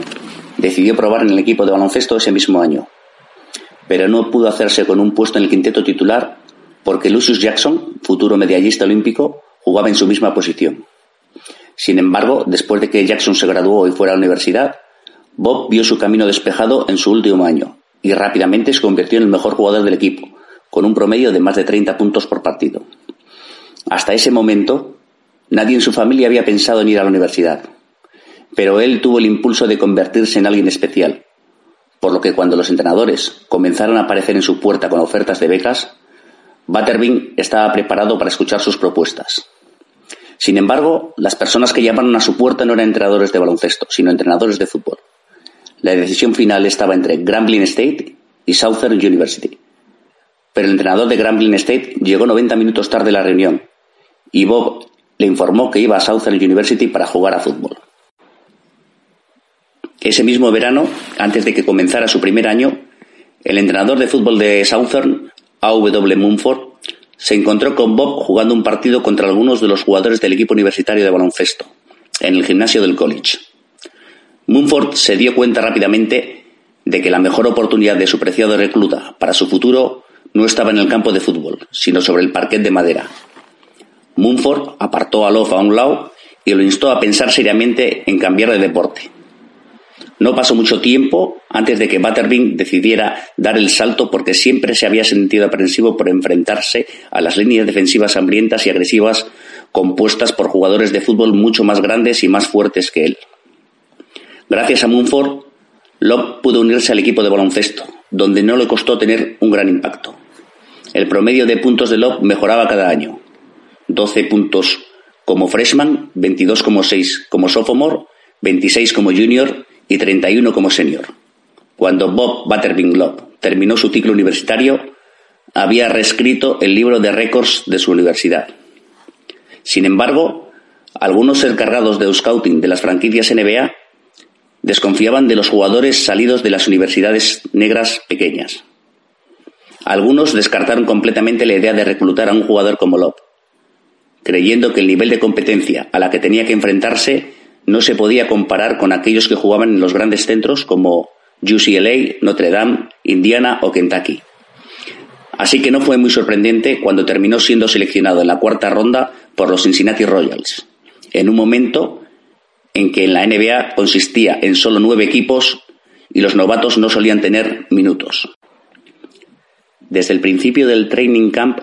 decidió probar en el equipo de baloncesto ese mismo año, pero no pudo hacerse con un puesto en el quinteto titular porque Lucius Jackson, futuro medallista olímpico, jugaba en su misma posición. Sin embargo, después de que Jackson se graduó y fuera a la universidad, Bob vio su camino despejado en su último año y rápidamente se convirtió en el mejor jugador del equipo, con un promedio de más de 30 puntos por partido. Hasta ese momento, nadie en su familia había pensado en ir a la universidad, pero él tuvo el impulso de convertirse en alguien especial, por lo que cuando los entrenadores comenzaron a aparecer en su puerta con ofertas de becas, Butterbean estaba preparado para escuchar sus propuestas. Sin embargo, las personas que llamaron a su puerta no eran entrenadores de baloncesto, sino entrenadores de fútbol. La decisión final estaba entre Grambling State y Southern University. Pero el entrenador de Grambling State llegó 90 minutos tarde a la reunión y Bob le informó que iba a Southern University para jugar a fútbol. Ese mismo verano, antes de que comenzara su primer año, el entrenador de fútbol de Southern, A.W. Mumford, se encontró con Bob jugando un partido contra algunos de los jugadores del equipo universitario de baloncesto, en el gimnasio del college. Mumford se dio cuenta rápidamente de que la mejor oportunidad de su preciado recluta para su futuro no estaba en el campo de fútbol, sino sobre el parquet de madera. Mumford apartó a Love a un lado y lo instó a pensar seriamente en cambiar de deporte. No pasó mucho tiempo antes de que Butterbean decidiera dar el salto porque siempre se había sentido aprensivo por enfrentarse a las líneas defensivas hambrientas y agresivas compuestas por jugadores de fútbol mucho más grandes y más fuertes que él. Gracias a Munford, Love pudo unirse al equipo de baloncesto, donde no le costó tener un gran impacto. El promedio de puntos de Love mejoraba cada año. 12 puntos como freshman, 22,6 como sophomore, 26 como junior y 31 como senior. Cuando Bob Butterbean Love terminó su ciclo universitario, había reescrito el libro de récords de su universidad. Sin embargo, algunos encargados de scouting de las franquicias NBA desconfiaban de los jugadores salidos de las universidades negras pequeñas. Algunos descartaron completamente la idea de reclutar a un jugador como Love, creyendo que el nivel de competencia a la que tenía que enfrentarse no se podía comparar con aquellos que jugaban en los grandes centros como UCLA, Notre Dame, Indiana o Kentucky. Así que no fue muy sorprendente cuando terminó siendo seleccionado en la cuarta ronda por los Cincinnati Royals, en un momento en que en la NBA consistía en solo nueve equipos y los novatos no solían tener minutos. Desde el principio del training camp,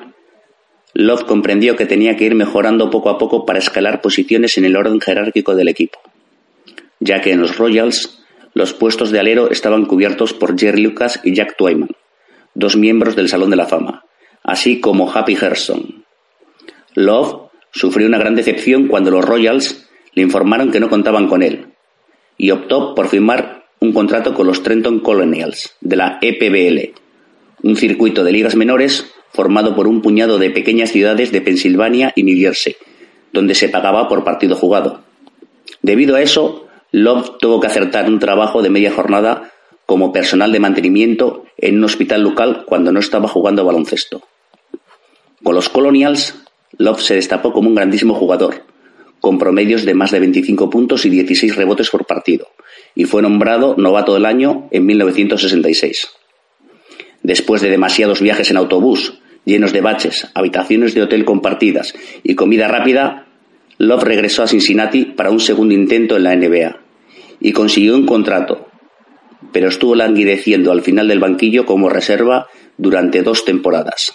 Love comprendió que tenía que ir mejorando poco a poco para escalar posiciones en el orden jerárquico del equipo, ya que en los Royals los puestos de alero estaban cubiertos por Jerry Lucas y Jack Twyman, dos miembros del Salón de la Fama, así como Happy Gerson. Love sufrió una gran decepción cuando los Royals le informaron que no contaban con él y optó por firmar un contrato con los Trenton Colonials de la EPBL, un circuito de ligas menores formado por un puñado de pequeñas ciudades de Pensilvania y New Jersey, donde se pagaba por partido jugado. Debido a eso, Love tuvo que acertar un trabajo de media jornada como personal de mantenimiento en un hospital local cuando no estaba jugando baloncesto. Con los Colonials, Love se destapó como un grandísimo jugador, con promedios de más de 25 puntos y 16 rebotes por partido, y fue nombrado novato del año en 1966. Después de demasiados viajes en autobús, llenos de baches, habitaciones de hotel compartidas y comida rápida, Love regresó a Cincinnati para un segundo intento en la NBA y consiguió un contrato, pero estuvo languideciendo al final del banquillo como reserva durante dos temporadas.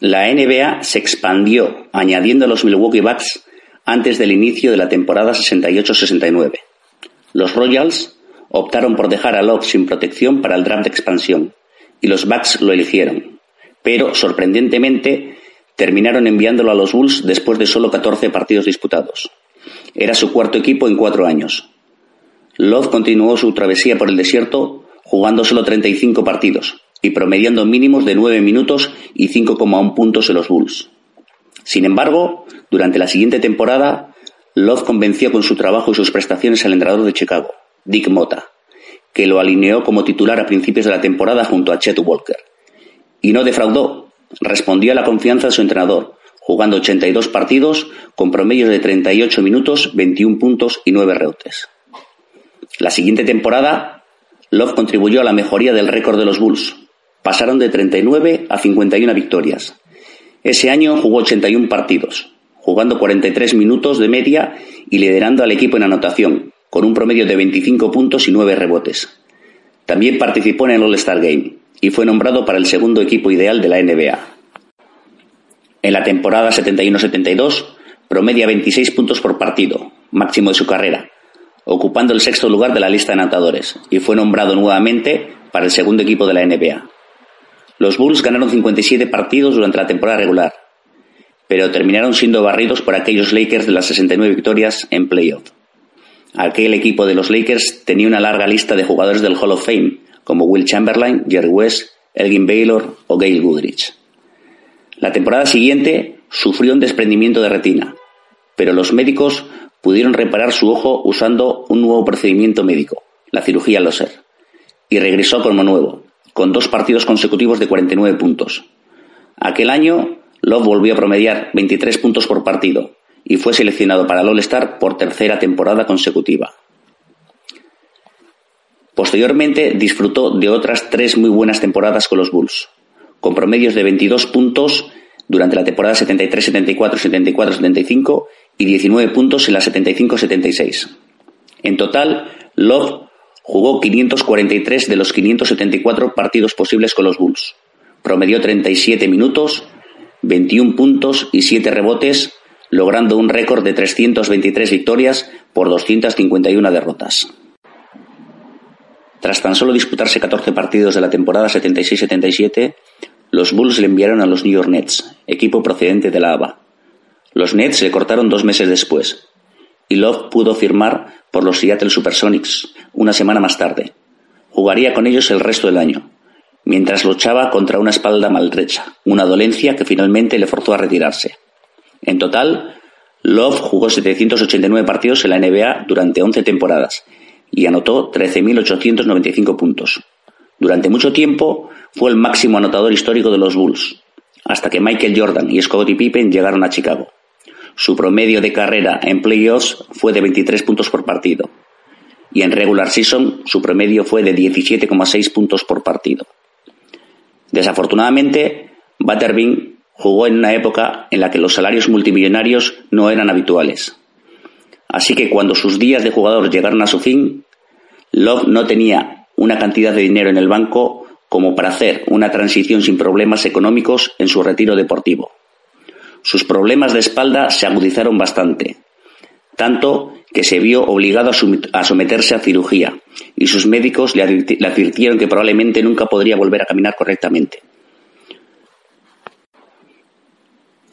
La NBA se expandió añadiendo a los Milwaukee Bucks antes del inicio de la temporada 68-69. Los Royals optaron por dejar a Love sin protección para el draft de expansión, y los Bucks lo eligieron. Pero, sorprendentemente, terminaron enviándolo a los Bulls después de solo 14 partidos disputados. Era su cuarto equipo en cuatro años. Love continuó su travesía por el desierto jugando solo 35 partidos y promediando mínimos de 9 minutos y 5,1 puntos en los Bulls. Sin embargo, durante la siguiente temporada, Love convenció con su trabajo y sus prestaciones al entrenador de Chicago, Dick Mota, que lo alineó como titular a principios de la temporada junto a Chet Walker. Y no defraudó, respondió a la confianza de su entrenador, jugando 82 partidos con promedios de 38 minutos, 21 puntos y 9 rebotes. La siguiente temporada, Love contribuyó a la mejoría del récord de los Bulls. Pasaron de 39 a 51 victorias. Ese año jugó 81 partidos, jugando 43 minutos de media y liderando al equipo en anotación, con un promedio de 25 puntos y 9 rebotes. También participó en el All-Star Game y fue nombrado para el segundo equipo ideal de la NBA. En la temporada 71-72 promedia 26 puntos por partido, máximo de su carrera, ocupando el sexto lugar de la lista de anotadores, y fue nombrado nuevamente para el segundo equipo de la NBA. Los Bulls ganaron 57 partidos durante la temporada regular, pero terminaron siendo barridos por aquellos Lakers de las 69 victorias en playoff. Aquel equipo de los Lakers tenía una larga lista de jugadores del Hall of Fame, como Will Chamberlain, Jerry West, Elgin Baylor o Gail Goodrich. La temporada siguiente sufrió un desprendimiento de retina, pero los médicos pudieron reparar su ojo usando un nuevo procedimiento médico, la cirugía láser, y regresó como nuevo, con dos partidos consecutivos de 49 puntos. Aquel año, Love volvió a promediar 23 puntos por partido, y fue seleccionado para el All-Star por tercera temporada consecutiva. Posteriormente disfrutó de otras tres muy buenas temporadas con los Bulls, con promedios de 22 puntos durante la temporada 73-74, 74-75 y 19 puntos en la 75-76. En total, Love jugó 543 de los 574 partidos posibles con los Bulls. Promedió 37 minutos, 21 puntos y 7 rebotes, logrando un récord de 323 victorias por 251 derrotas. Tras tan solo disputarse 14 partidos de la temporada 76-77, los Bulls le enviaron a los New York Nets, equipo procedente de la ABA. Los Nets le cortaron dos meses después, y Love pudo firmar por los Seattle Supersonics una semana más tarde. Jugaría con ellos el resto del año, mientras luchaba contra una espalda maltrecha, una dolencia que finalmente le forzó a retirarse. En total, Love jugó 789 partidos en la NBA durante 11 temporadas y anotó 13.895 puntos. Durante mucho tiempo fue el máximo anotador histórico de los Bulls, hasta que Michael Jordan y Scottie Pippen llegaron a Chicago. Su promedio de carrera en playoffs fue de 23 puntos por partido, y en regular season su promedio fue de 17,6 puntos por partido. Desafortunadamente, Butterbean jugó en una época en la que los salarios multimillonarios no eran habituales. Así que cuando sus días de jugador llegaron a su fin, Love no tenía una cantidad de dinero en el banco como para hacer una transición sin problemas económicos en su retiro deportivo. Sus problemas de espalda se agudizaron bastante, tanto que se vio obligado a someterse a cirugía, y sus médicos le advirtieron que probablemente nunca podría volver a caminar correctamente.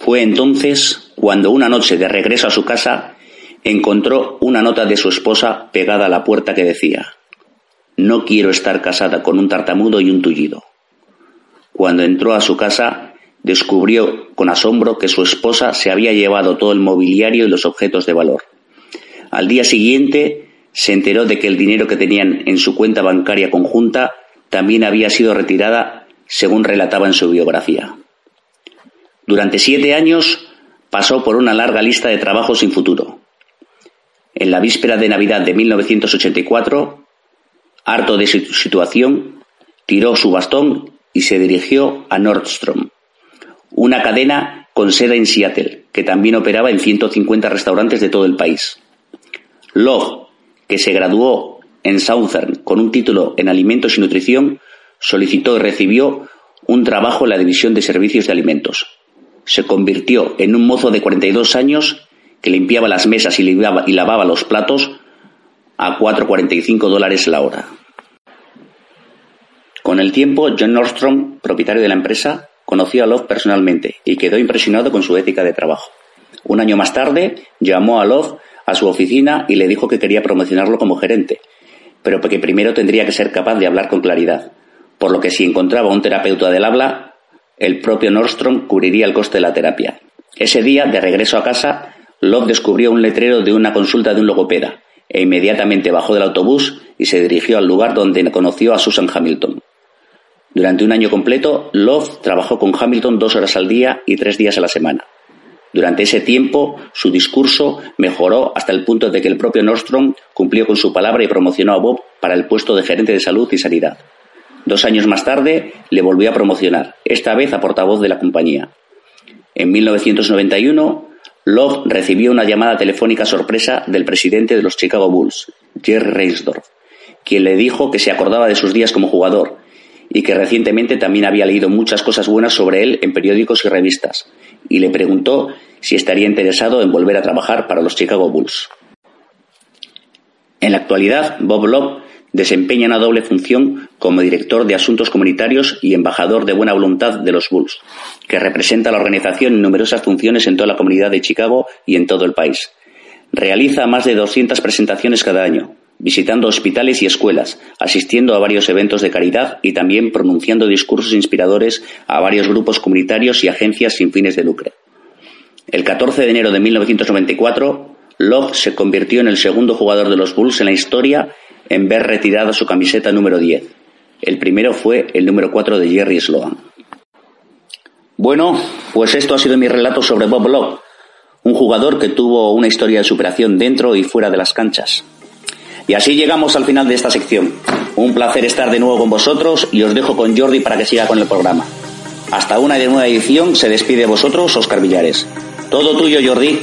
Fue entonces cuando una noche de regreso a su casa encontró una nota de su esposa pegada a la puerta que decía No quiero estar casada con un tartamudo y un tullido. Cuando entró a su casa, descubrió con asombro que su esposa se había llevado todo el mobiliario y los objetos de valor. Al día siguiente se enteró de que el dinero que tenían en su cuenta bancaria conjunta también había sido retirada, según relataba en su biografía. Durante siete años pasó por una larga lista de trabajos sin futuro. En la víspera de Navidad de 1984, harto de su situación, tiró su bastón y se dirigió a Nordstrom, una cadena con sede en Seattle, que también operaba en 150 restaurantes de todo el país. Love, que se graduó en Southern con un título en alimentos y nutrición, solicitó y recibió un trabajo en la división de servicios de alimentos, se convirtió en un mozo de 42 años que limpiaba las mesas y lavaba, los platos a 4,45 dólares la hora. Con el tiempo, John Nordstrom, propietario de la empresa, conoció a Love personalmente y quedó impresionado con su ética de trabajo. Un año más tarde, llamó a Love a su oficina y le dijo que quería promocionarlo como gerente, pero que primero tendría que ser capaz de hablar con claridad, por lo que si encontraba un terapeuta del habla, el propio Nordstrom cubriría el coste de la terapia. Ese día, de regreso a casa, Love descubrió un letrero de una consulta de un logopeda e inmediatamente bajó del autobús y se dirigió al lugar donde conoció a Susan Hamilton. Durante un año completo, Love trabajó con Hamilton dos horas al día y tres días a la semana. Durante ese tiempo, su discurso mejoró hasta el punto de que el propio Nordstrom cumplió con su palabra y promocionó a Bob para el puesto de gerente de salud y sanidad. Dos años más tarde le volvió a promocionar, esta vez a portavoz de la compañía. En 1991, Love recibió una llamada telefónica sorpresa del presidente de los Chicago Bulls, Jerry Reinsdorf, quien le dijo que se acordaba de sus días como jugador y que recientemente también había leído muchas cosas buenas sobre él en periódicos y revistas, y le preguntó si estaría interesado en volver a trabajar para los Chicago Bulls. En la actualidad, Bob Love desempeña una doble función como director de asuntos comunitarios y embajador de buena voluntad de los Bulls, que representa a la organización en numerosas funciones en toda la comunidad de Chicago y en todo el país. Realiza más de 200 presentaciones cada año, visitando hospitales y escuelas, asistiendo a varios eventos de caridad y también pronunciando discursos inspiradores a varios grupos comunitarios y agencias sin fines de lucro. El 14 de enero de 1994, Love se convirtió en el segundo jugador de los Bulls en la historia en ver retirada su camiseta número 10. El primero fue el número 4 de Jerry Sloan. Bueno, pues esto ha sido mi relato sobre Bob Love, un jugador que tuvo una historia de superación dentro y fuera de las canchas. Y así llegamos al final de esta sección. Un placer estar de nuevo con vosotros y os dejo con Jordi para que siga con el programa. Hasta una de nueva edición se despide de vosotros Oscar Villares. Todo tuyo, Jordi.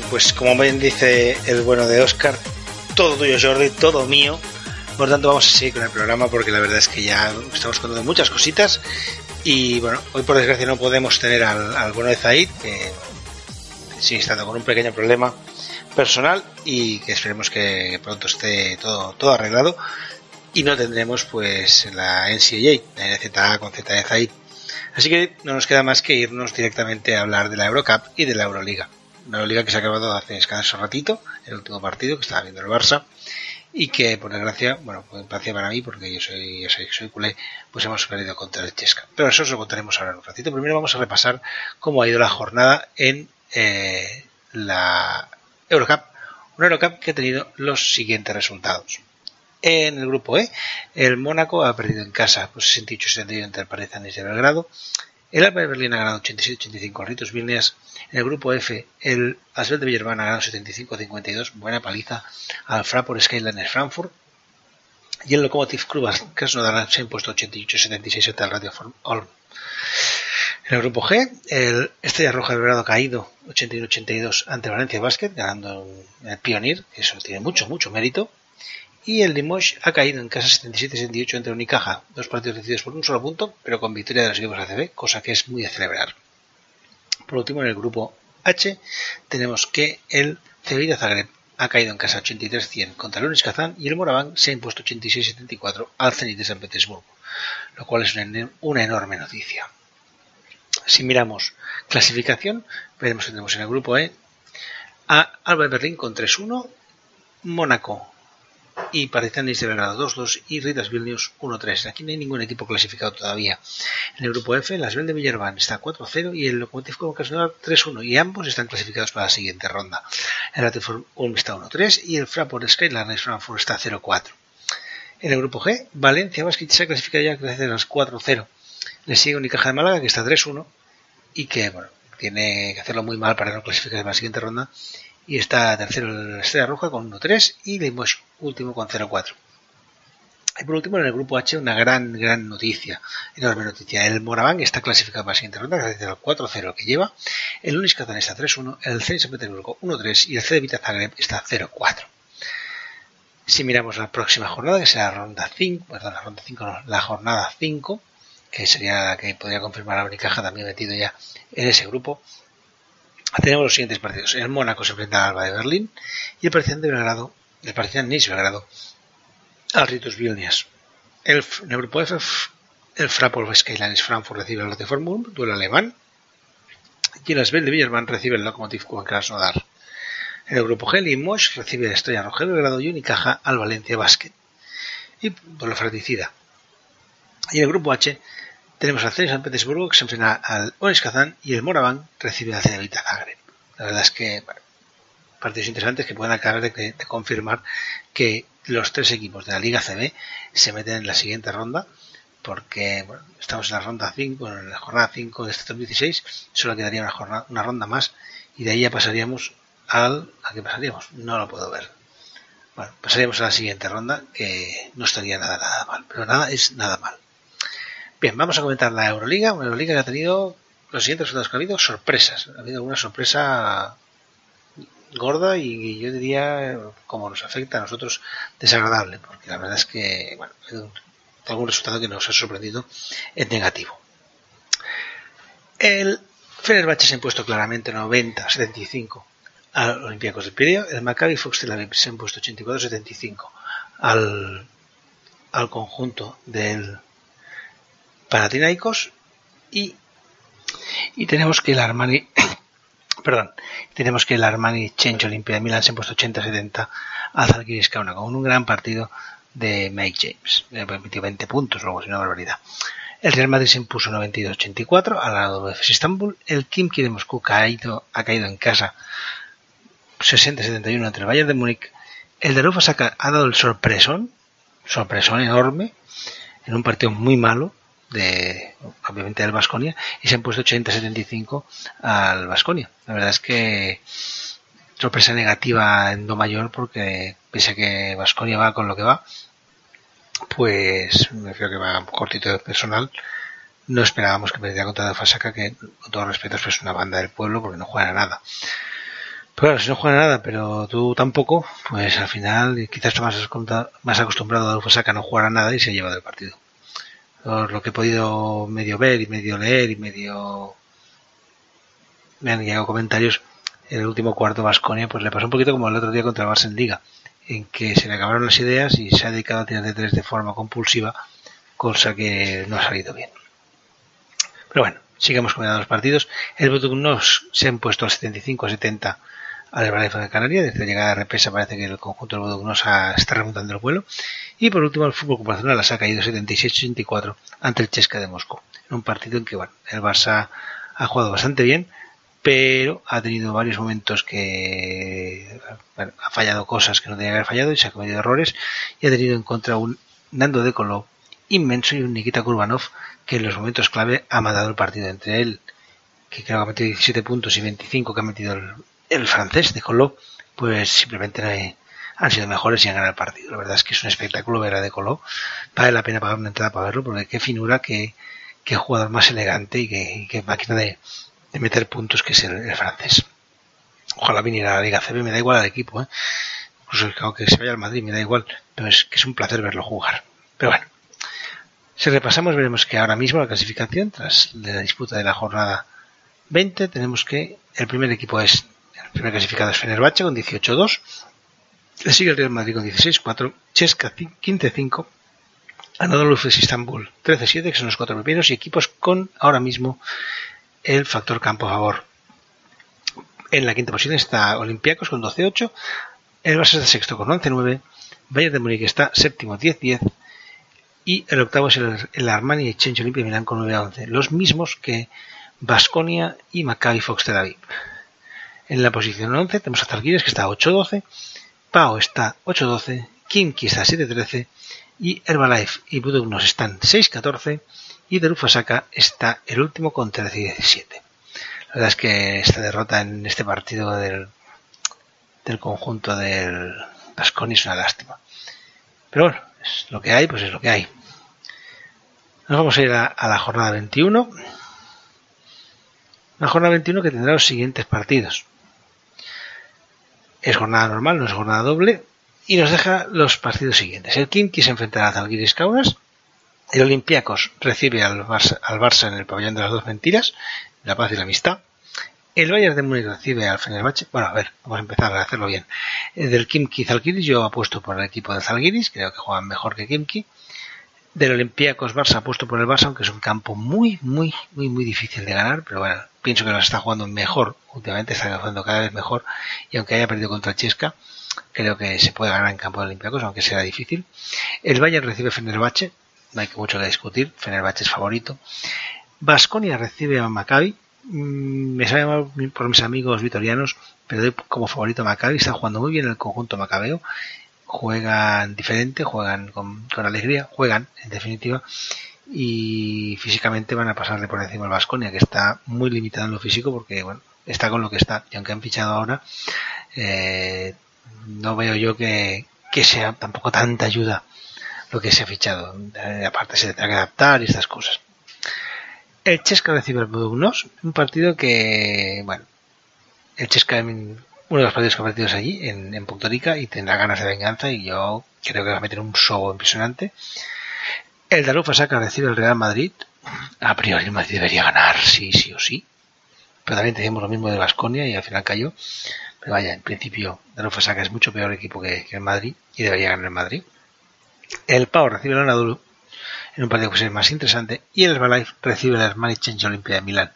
Pues como bien dice el bueno de Oscar, todo tuyo Jordi, todo mío. Por tanto vamos a seguir con el programa porque la verdad es que ya estamos contando muchas cositas y bueno, hoy por desgracia no podemos tener al, al bueno de Zaid, que sigue estando con un pequeño problema personal y que esperemos que pronto esté todo, todo arreglado y no tendremos pues la NCAA, la NCAA con Z de Zaid. Así que no nos queda más que irnos directamente a hablar de la Eurocup y de la Euroliga. Una Euroliga que se ha acabado hace escaso ratito, el último partido que estaba viendo el Barça y que por desgracia, bueno, por desgracia para mí, porque yo soy, yo soy, soy culé, pues hemos perdido contra el Chesca. Pero eso os lo contaremos ahora en un ratito. Primero vamos a repasar cómo ha ido la jornada en eh, la Eurocup. Una Eurocup que ha tenido los siguientes resultados. En el grupo E, el Mónaco ha perdido en casa pues, 68-71 entre el Partizan de Belgrado. El Alba de Berlín ha ganado 87-85 al Ritos Vilnius. En el grupo F, el Asbel de Villerban ha ganado 75-52, buena paliza al Fraport Skyliner Frankfurt. Y el Lokomotiv Club Krasnodar se ha impuesto 88-76 ante el Radio Olm. En el grupo G, el Estrella Roja de Belgrado ha caído 81-82 ante Valencia Basket, ganando el Pioneer, que eso tiene mucho, mucho mérito. Y el Limoges ha caído en casa 77-78 entre Unicaja, dos partidos decididos por un solo punto, pero con victoria de los equipos ACB, cosa que es muy de celebrar. Por último, en el grupo H tenemos que el Sevilla Zagreb ha caído en casa 83-100 contra el Unis Kazán y el Moraván se ha impuesto 86-74 al Zenit de San Petersburgo, lo cual es una, enorme noticia. Si miramos clasificación, veremos que tenemos en el grupo E a Alba Berlín con 3-1, Mónaco y Partizanis de Belgrado 2-2 y Ritas Vilnius 1-3. Aquí no hay ningún equipo clasificado todavía. En el grupo F, las Bell de Villarban está 4-0 y el Lokomotiv como Krasnodar 3-1 y ambos están clasificados para la siguiente ronda. El Ratifor Ulm está 1-3 y el Fraport Skyline Frankfurt está 0-4. En el grupo G, Valencia Basket se ha clasificado ya gracias a las 4-0. Le sigue Unicaja de Málaga que está 3-1 y que bueno, tiene que hacerlo muy mal para no clasificar en la siguiente ronda y está tercero la Estrella Roja con 1-3 y Limoges último con 0-4. Y por último, en el grupo H, una gran, gran noticia, enorme noticia. El Moraván está clasificado para la siguiente ronda gracias al 4-0 que lleva. El Unis Kazan está 3-1, el Zenit San Petersburgo 1-3 y el C de Vita Zagreb está 0-4. Si miramos la próxima jornada, que será la ronda 5, perdón, la ronda 5 no, la jornada 5, que sería la que podría confirmar a Unicaja también metido ya en ese grupo, tenemos los siguientes partidos. El Mónaco se enfrenta al Alba de Berlín y el Partizan de Belgrado, el Partizan Nice Belgrado, al Ritus Vilnius. El, en el grupo F, el Fraport Skylines Frankfurt recibe Lotte Formul, duelo alemán. Y el Asbel de Villerman recibe el Lokomotiv Kuban Krasnodar. En el grupo G, Limoges recibe el Estrella Roja Belgrado y Unicaja al Valencia Basket. Y por la fratricida. Y el grupo H tenemos al Zenit San Petersburgo que se enfrenta al Ones Kazán y el Moraván recibe al Zenit Zagreb. La verdad es que partidos interesantes que pueden acabar de, confirmar que los tres equipos de la Liga CB se meten en la siguiente ronda porque estamos en la ronda 5, en la jornada 5 de este 2016, solo quedaría una, jornada, una ronda más y de ahí ya pasaríamos al... ¿A qué pasaríamos? No lo puedo ver. Bueno, pasaríamos a la siguiente ronda que no estaría nada, nada mal, pero nada es nada mal. Bien, vamos a comentar la Euroliga, una Euroliga que ha tenido los siguientes resultados que ha habido, sorpresas. Ha habido alguna sorpresa gorda y yo diría, como nos afecta a nosotros, desagradable, porque la verdad es que, bueno, ha habido algún resultado que nos ha sorprendido en negativo. El Fenerbahce se ha impuesto claramente 90-75 al Olympiacos del Pireo, el Maccabi Fox se ha impuesto 84-75 al, al conjunto del Panathinaikos y, y tenemos que el Armani *coughs* perdón, tenemos que el Armani Change Olimpia de Milán se ha puesto 80-70 a Zalgiris Kauna con un gran partido de Mike James. Le permitió 20 puntos, luego es una barbaridad. El Real Madrid se impuso 92-84 al de Istanbul. El Kimki de Moscú caído, ha caído en casa 60-71 entre el Bayern de Múnich. El ha, ha dado el sorpresón, sorpresón enorme, en un partido muy malo, de obviamente del Vasconia y se han puesto 80-75 al Vasconia. La verdad es que sorpresa negativa en Do mayor porque pese a que Vasconia va con lo que va, pues me creo que va cortito de personal. No esperábamos que perdiera contra la Fasaca, que con todo respeto es una banda del pueblo porque no juega nada. Pero si no juega nada, pero tú tampoco, pues al final quizás estás más, acostumbrado- a Ufosaka a no jugar a nada y se lleva del partido. Lo que he podido medio ver y medio leer y medio me han llegado comentarios en el último cuarto Vasconia pues le pasó un poquito como el otro día contra el Barça en que se le acabaron las ideas y se ha dedicado a tirar de tres de forma compulsiva cosa que no ha salido bien. Pero bueno sigamos comentando los partidos. El Budugnos se han puesto al 75 a 70 al Herbalife de Canarias desde la llegada de represa parece que el conjunto del Budugnos está remontando el vuelo. Y por último el fútbol las ha caído 76-84 ante el Chesca de Moscú. En un partido en que bueno el Barça ha jugado bastante bien pero ha tenido varios momentos que bueno, ha fallado cosas que no tenía que haber fallado y se ha cometido errores y ha tenido en contra un Nando de Colo inmenso y un Nikita Kurbanov que en los momentos clave ha mandado el partido entre él que creo que ha metido 17 puntos y 25 que ha metido el, el francés de Colo pues simplemente han sido mejores y han ganado el partido la verdad es que es un espectáculo ver a de Colo vale la pena pagar una entrada para verlo porque qué finura qué, qué jugador más elegante y qué, qué máquina de, de meter puntos que es el, el francés. Ojalá viniera a la Liga CB, me da igual al equipo, ¿eh? incluso aunque se vaya al Madrid, me da igual, pero es que es un placer verlo jugar. Pero bueno, si repasamos veremos que ahora mismo la clasificación, tras la disputa de la jornada 20, tenemos que el primer equipo es, el primer clasificado es Fenerbahce con 18-2, le sigue el Real Madrid con 16-4, Chesca 15-5, Anadolu Efes Istanbul 13-7, que son los cuatro primeros, y equipos con ahora mismo el factor campo a favor. En la quinta posición está Olympiacos con 12-8, el Barça está sexto con 11-9, Bayern de Múnich está séptimo 10-10 y el octavo es el, el Armani Exchange Olimpia de Milán con 9-11, los mismos que Basconia y Maccabi Fox Tel Aviv. En la posición 11 tenemos a Zalgiris que está 8-12, Pau está 8-12, Kimki está 7-13 y Herbalife y Budugnos están 6-14 y de Rufasaka está el último con 13 y 17. La verdad es que esta derrota en este partido del, conjunto del Basconi es una lástima. Pero bueno, es lo que hay, pues es lo que hay. Nos vamos a ir a, a la jornada 21. La jornada 21 que tendrá los siguientes partidos. Es jornada normal, no es jornada doble. Y nos deja los partidos siguientes. El Kimki se enfrentará a Zalgiris Kaunas. El Olympiacos recibe al Barça, al Barça en el pabellón de las dos mentiras, la paz y la amistad. El Bayern de Múnich recibe al Fenerbahce. Bueno, a ver, vamos a empezar a hacerlo bien. Eh, Del Kimki Zalgiris yo apuesto por el equipo de Zalgiris, creo que juegan mejor que Kimki. Del Olympiacos Barça apuesto por el Barça, aunque es un campo muy, muy, muy, muy difícil de ganar, pero bueno, pienso que lo está jugando mejor, últimamente está jugando cada vez mejor, y aunque haya perdido contra Chesca, creo que se puede ganar en campo de Olympiacos, aunque será difícil. El Bayern recibe Fenerbahce, no hay mucho que discutir, Fenerbahce es favorito. Basconia recibe a Maccabi, Mm, me sabe mal por mis amigos vitorianos, pero doy como favorito a Maccabi, está jugando muy bien el conjunto macabeo, juegan diferente, juegan con, con alegría, juegan en definitiva, y físicamente van a pasarle por encima al Basconia, que está muy limitado en lo físico porque bueno, está con lo que está, y aunque han fichado ahora, eh, no veo yo que, que sea tampoco tanta ayuda lo que se ha fichado. Eh, aparte se tendrá que adaptar y estas cosas. El Chesca recibe al Budugnos, un partido que, bueno, el Chesca es uno de los partidos que ha partido allí, en, en Puerto Rica, y tendrá ganas de venganza, y yo creo que va a meter un show impresionante. El Darufa Saca recibe el Real Madrid. A priori el Madrid debería ganar, sí, sí o sí. Pero también teníamos lo mismo de Vasconia y al final cayó. Pero vaya, en principio, Darufa Saca es mucho peor equipo que, el Madrid y debería ganar el Madrid. El Pau recibe el Anadolu en un partido que ser más interesante y el Herbalife recibe el Armani Change Olimpia de Milán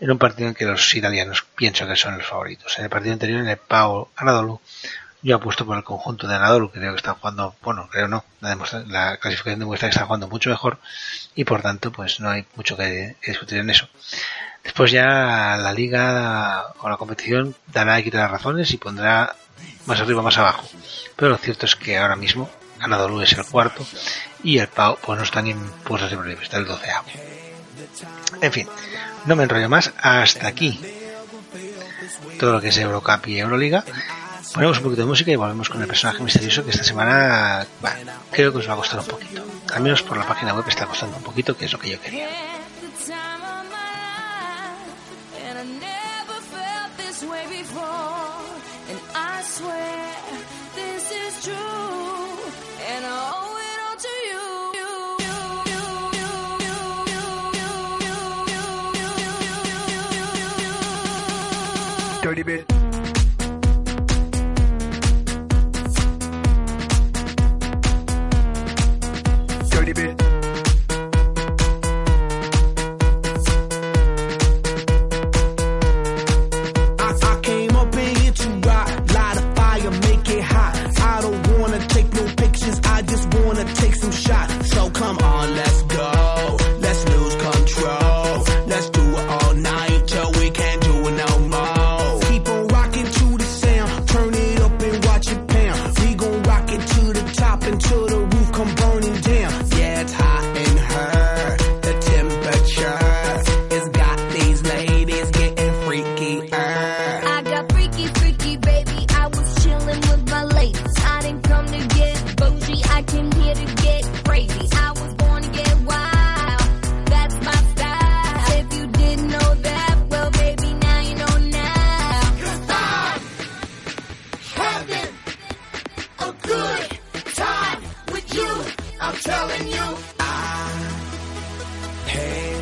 en un partido en que los italianos pienso que son los favoritos. En el partido anterior, en el Pau Anadolu, yo apuesto por el conjunto de Anadolu, creo que está jugando, bueno, creo no, la, la clasificación demuestra que está jugando mucho mejor y por tanto pues no hay mucho que, que discutir en eso. Después ya la liga o la competición dará y quitará razones y pondrá más arriba más abajo. Pero lo cierto es que ahora mismo Anadolu es el cuarto y el Pau pues no está ni en puestos de relieve, está el doceavo. En fin, no me enrollo más, hasta aquí todo lo que es Eurocup y Euroliga. Ponemos un poquito de música y volvemos con el personaje misterioso que esta semana bueno, creo que os va a costar un poquito. Al menos por la página web está costando un poquito, que es lo que yo quería. Dirty bit.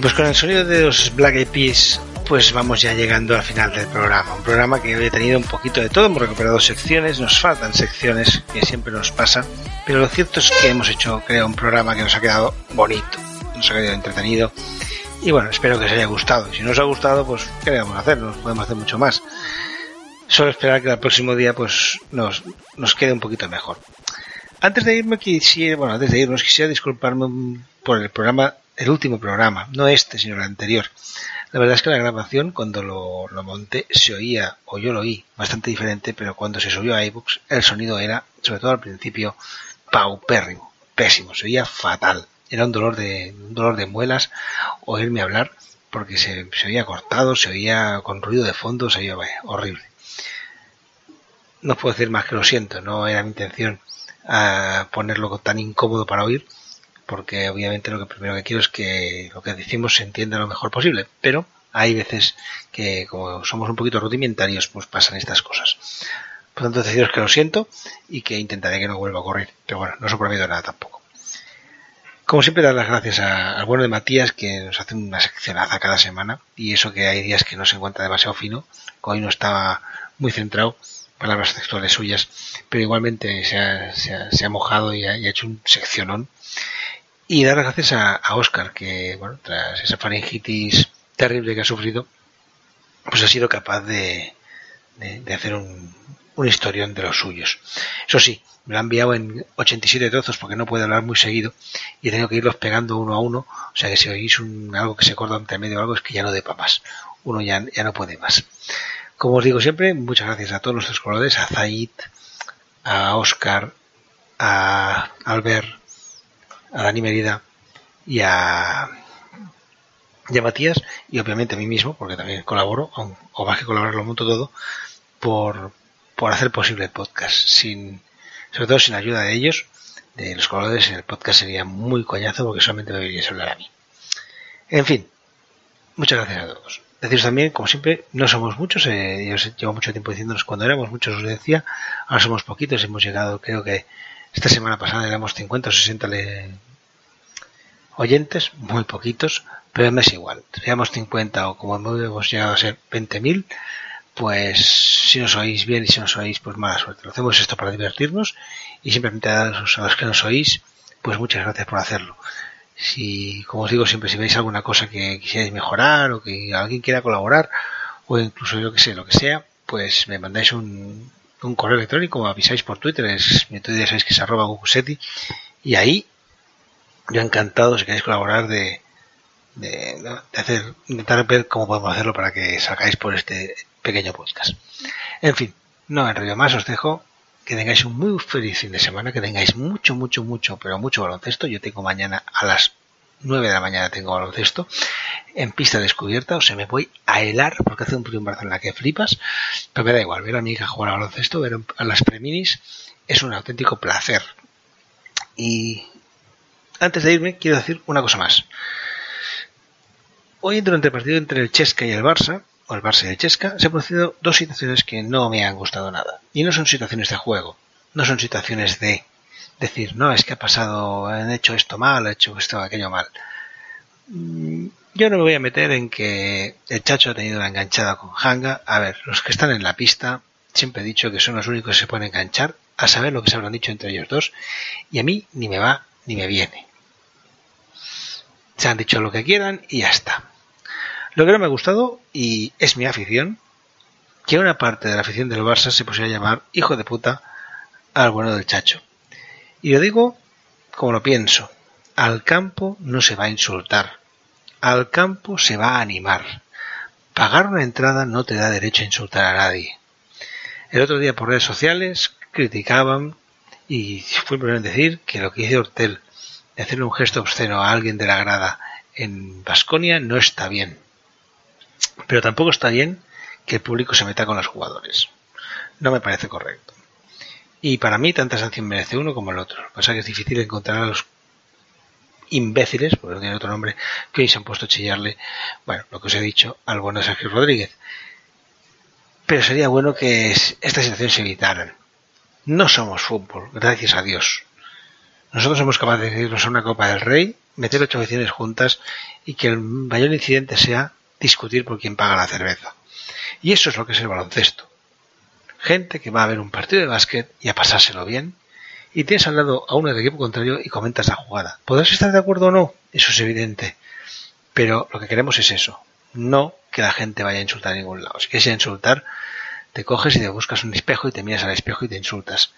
Pues con el sonido de los Black Eyed Peas, pues vamos ya llegando al final del programa. Un programa que hoy ha tenido un poquito de todo, hemos recuperado secciones, nos faltan secciones, que siempre nos pasa, pero lo cierto es que hemos hecho, creo, un programa que nos ha quedado bonito, nos ha quedado entretenido. Y bueno, espero que os haya gustado. Si no os ha gustado, pues ¿qué le vamos a hacer? No podemos hacer mucho más. Solo esperar que el próximo día pues nos, nos quede un poquito mejor. Antes de irme quisiera, bueno, antes de irnos quisiera disculparme por el programa, el último programa, no este, sino el anterior. La verdad es que la grabación, cuando lo, monté, se oía, o yo lo oí, bastante diferente, pero cuando se subió a iBooks, el sonido era, sobre todo al principio, paupérrimo, pésimo, se oía fatal. Era un dolor de, un dolor de muelas oírme hablar, porque se, se oía cortado, se oía con ruido de fondo, se oía vaya, horrible. No puedo decir más que lo siento, no era mi intención a ponerlo tan incómodo para oír, porque obviamente lo que primero que quiero es que lo que decimos se entienda lo mejor posible, pero hay veces que como somos un poquito rudimentarios, pues pasan estas cosas. Por tanto, deciros que lo siento y que intentaré que no vuelva a ocurrir, pero bueno, no os prometo nada tampoco. Como siempre, dar las gracias al bueno de Matías, que nos hace una seccionaza cada semana, y eso que hay días que no se encuentra demasiado fino, hoy no estaba muy centrado, palabras textuales suyas, pero igualmente se ha, se ha- se ha mojado y ha, hecho un seccionón. Y dar las gracias a, Oscar, que bueno, tras esa faringitis terrible que ha sufrido, pues ha sido capaz de, de, de hacer un, un historión de los suyos. Eso sí, me lo ha enviado en 87 trozos porque no puede hablar muy seguido y he tenido que irlos pegando uno a uno. O sea que si oís un, algo que se corta entre medio o algo es que ya no depa más. Uno ya, ya no puede más. Como os digo siempre, muchas gracias a todos nuestros colores, a Zaid, a Oscar, a Albert, a Dani Merida y a, y Matías y obviamente a mí mismo, porque también colaboro, o más que colaborar lo todo, por, por hacer posible el podcast. Sin, sobre todo sin ayuda de ellos, de los colores, el podcast sería muy coñazo porque solamente me debería hablar a mí. En fin, muchas gracias a todos. Deciros también, como siempre, no somos muchos, eh, yo llevo mucho tiempo diciéndonos cuando éramos muchos, os decía, ahora somos poquitos, hemos llegado, creo que esta semana pasada éramos 50 o 60 le- oyentes, muy poquitos, pero me es igual, seamos 50 o como hemos llegado a ser 20.000, pues si nos oís bien y si nos oís, pues mala suerte. Lo hacemos esto para divertirnos y simplemente a los que nos oís, pues muchas gracias por hacerlo. Si, como os digo siempre, si veis alguna cosa que quisierais mejorar o que alguien quiera colaborar o incluso yo que sé, lo que sea, pues me mandáis un, un correo electrónico, me avisáis por Twitter, es mi Twitter sabéis que es arroba y ahí yo encantado si queréis colaborar de, de, de hacer, intentar ver cómo podemos hacerlo para que sacáis por este pequeño podcast. En fin, no enrollo más, os dejo que tengáis un muy feliz fin de semana, que tengáis mucho, mucho, mucho, pero mucho baloncesto. Yo tengo mañana a las 9 de la mañana tengo baloncesto en pista descubierta, o sea, me voy a helar porque hace un frío en Barcelona que flipas, pero me da igual, ver a mi hija jugar a baloncesto, ver a las preminis, es un auténtico placer. Y antes de irme, quiero decir una cosa más. Hoy durante el partido entre el Chesca y el Barça, o el Barça el Chesca, se han producido dos situaciones que no me han gustado nada. Y no son situaciones de juego, no son situaciones de decir, no, es que ha pasado, han hecho esto mal, han hecho esto, aquello mal. Mm, Yo no me voy a meter en que el Chacho ha tenido una enganchada con Hanga. A ver, los que están en la pista, siempre he dicho que son los únicos que se pueden enganchar, a saber lo que se habrán dicho entre ellos dos, y a mí ni me va ni me viene. Se han dicho lo que quieran y ya está. Lo que no me ha gustado, y es mi afición, que una parte de la afición del Barça se pusiera a llamar hijo de puta al bueno del Chacho. Y lo digo como lo pienso. Al campo no se va a insultar. Al campo se va a animar. Pagar una entrada no te da derecho a insultar a nadie. El otro día por redes sociales criticaban y fue primero en decir que lo que hizo Hortel de hacerle un gesto obsceno a alguien de la grada en Basconia no está bien. Pero tampoco está bien que el público se meta con los jugadores. No me parece correcto. Y para mí tanta sanción merece uno como el otro. Lo que pasa es que es difícil encontrar a los imbéciles, porque no tiene otro nombre, que hoy se han puesto a chillarle, bueno, lo que os he dicho, al bueno Sergio Rodríguez. Pero sería bueno que estas situaciones se evitaran. No somos fútbol, gracias a Dios. Nosotros somos capaces de irnos a una Copa del Rey, meter ocho veces juntas y que el mayor incidente sea discutir por quién paga la cerveza. Y eso es lo que es el baloncesto. Gente que va a ver un partido de básquet y a pasárselo bien, y tienes al lado a uno del equipo contrario y comentas la jugada. Podrás estar de acuerdo o no, eso es evidente. Pero lo que queremos es eso, no que la gente vaya a insultar a ningún lado. Si quieres insultar, te coges y te buscas un espejo y te miras al espejo y te insultas.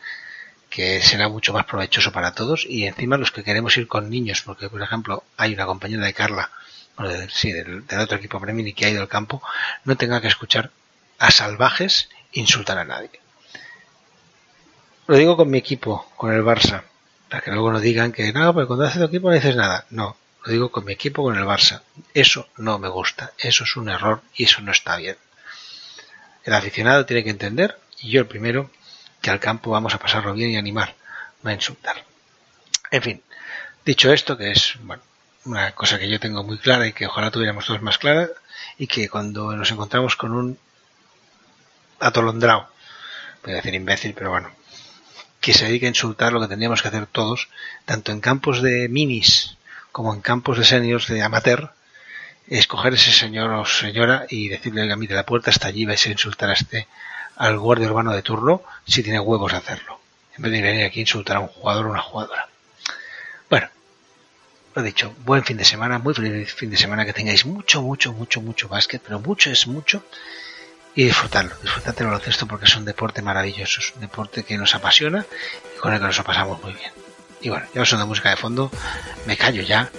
Que será mucho más provechoso para todos y encima los que queremos ir con niños, porque por ejemplo hay una compañera de Carla, bueno, de, sí, del, otro equipo Premini que ha ido al campo, no tenga que escuchar a salvajes insultar a nadie. Lo digo con mi equipo, con el Barça, para que luego no digan que no, pero cuando haces tu equipo no dices nada. No, lo digo con mi equipo, con el Barça. Eso no me gusta, eso es un error y eso no está bien. El aficionado tiene que entender, y yo el primero, que al campo vamos a pasarlo bien y animar, no a insultar. En fin, dicho esto, que es bueno, una cosa que yo tengo muy clara y que ojalá tuviéramos todos más clara, y que cuando nos encontramos con un atolondrado, voy a decir imbécil, pero bueno, que se dedique a insultar lo que tendríamos que hacer todos, tanto en campos de minis como en campos de seniors de amateur, escoger ese señor o señora y decirle, oiga, mire, la puerta está allí, vais a insultar a este, al guardia urbano de turno, si tiene huevos de hacerlo. En vez de venir aquí a insultar a un jugador o una jugadora. Lo dicho, buen fin de semana, muy feliz fin de semana, que tengáis mucho, mucho, mucho, mucho básquet, pero mucho es mucho, y disfrutarlo, disfrutad del baloncesto porque es un deporte maravilloso, es un deporte que nos apasiona y con el que nos lo pasamos muy bien. Y bueno, ya os suena música de fondo, me callo ya,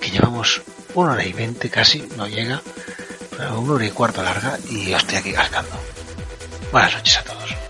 que llevamos una hora y veinte casi, no llega, pero una hora y cuarto larga y yo estoy aquí cascando. Buenas noches a todos.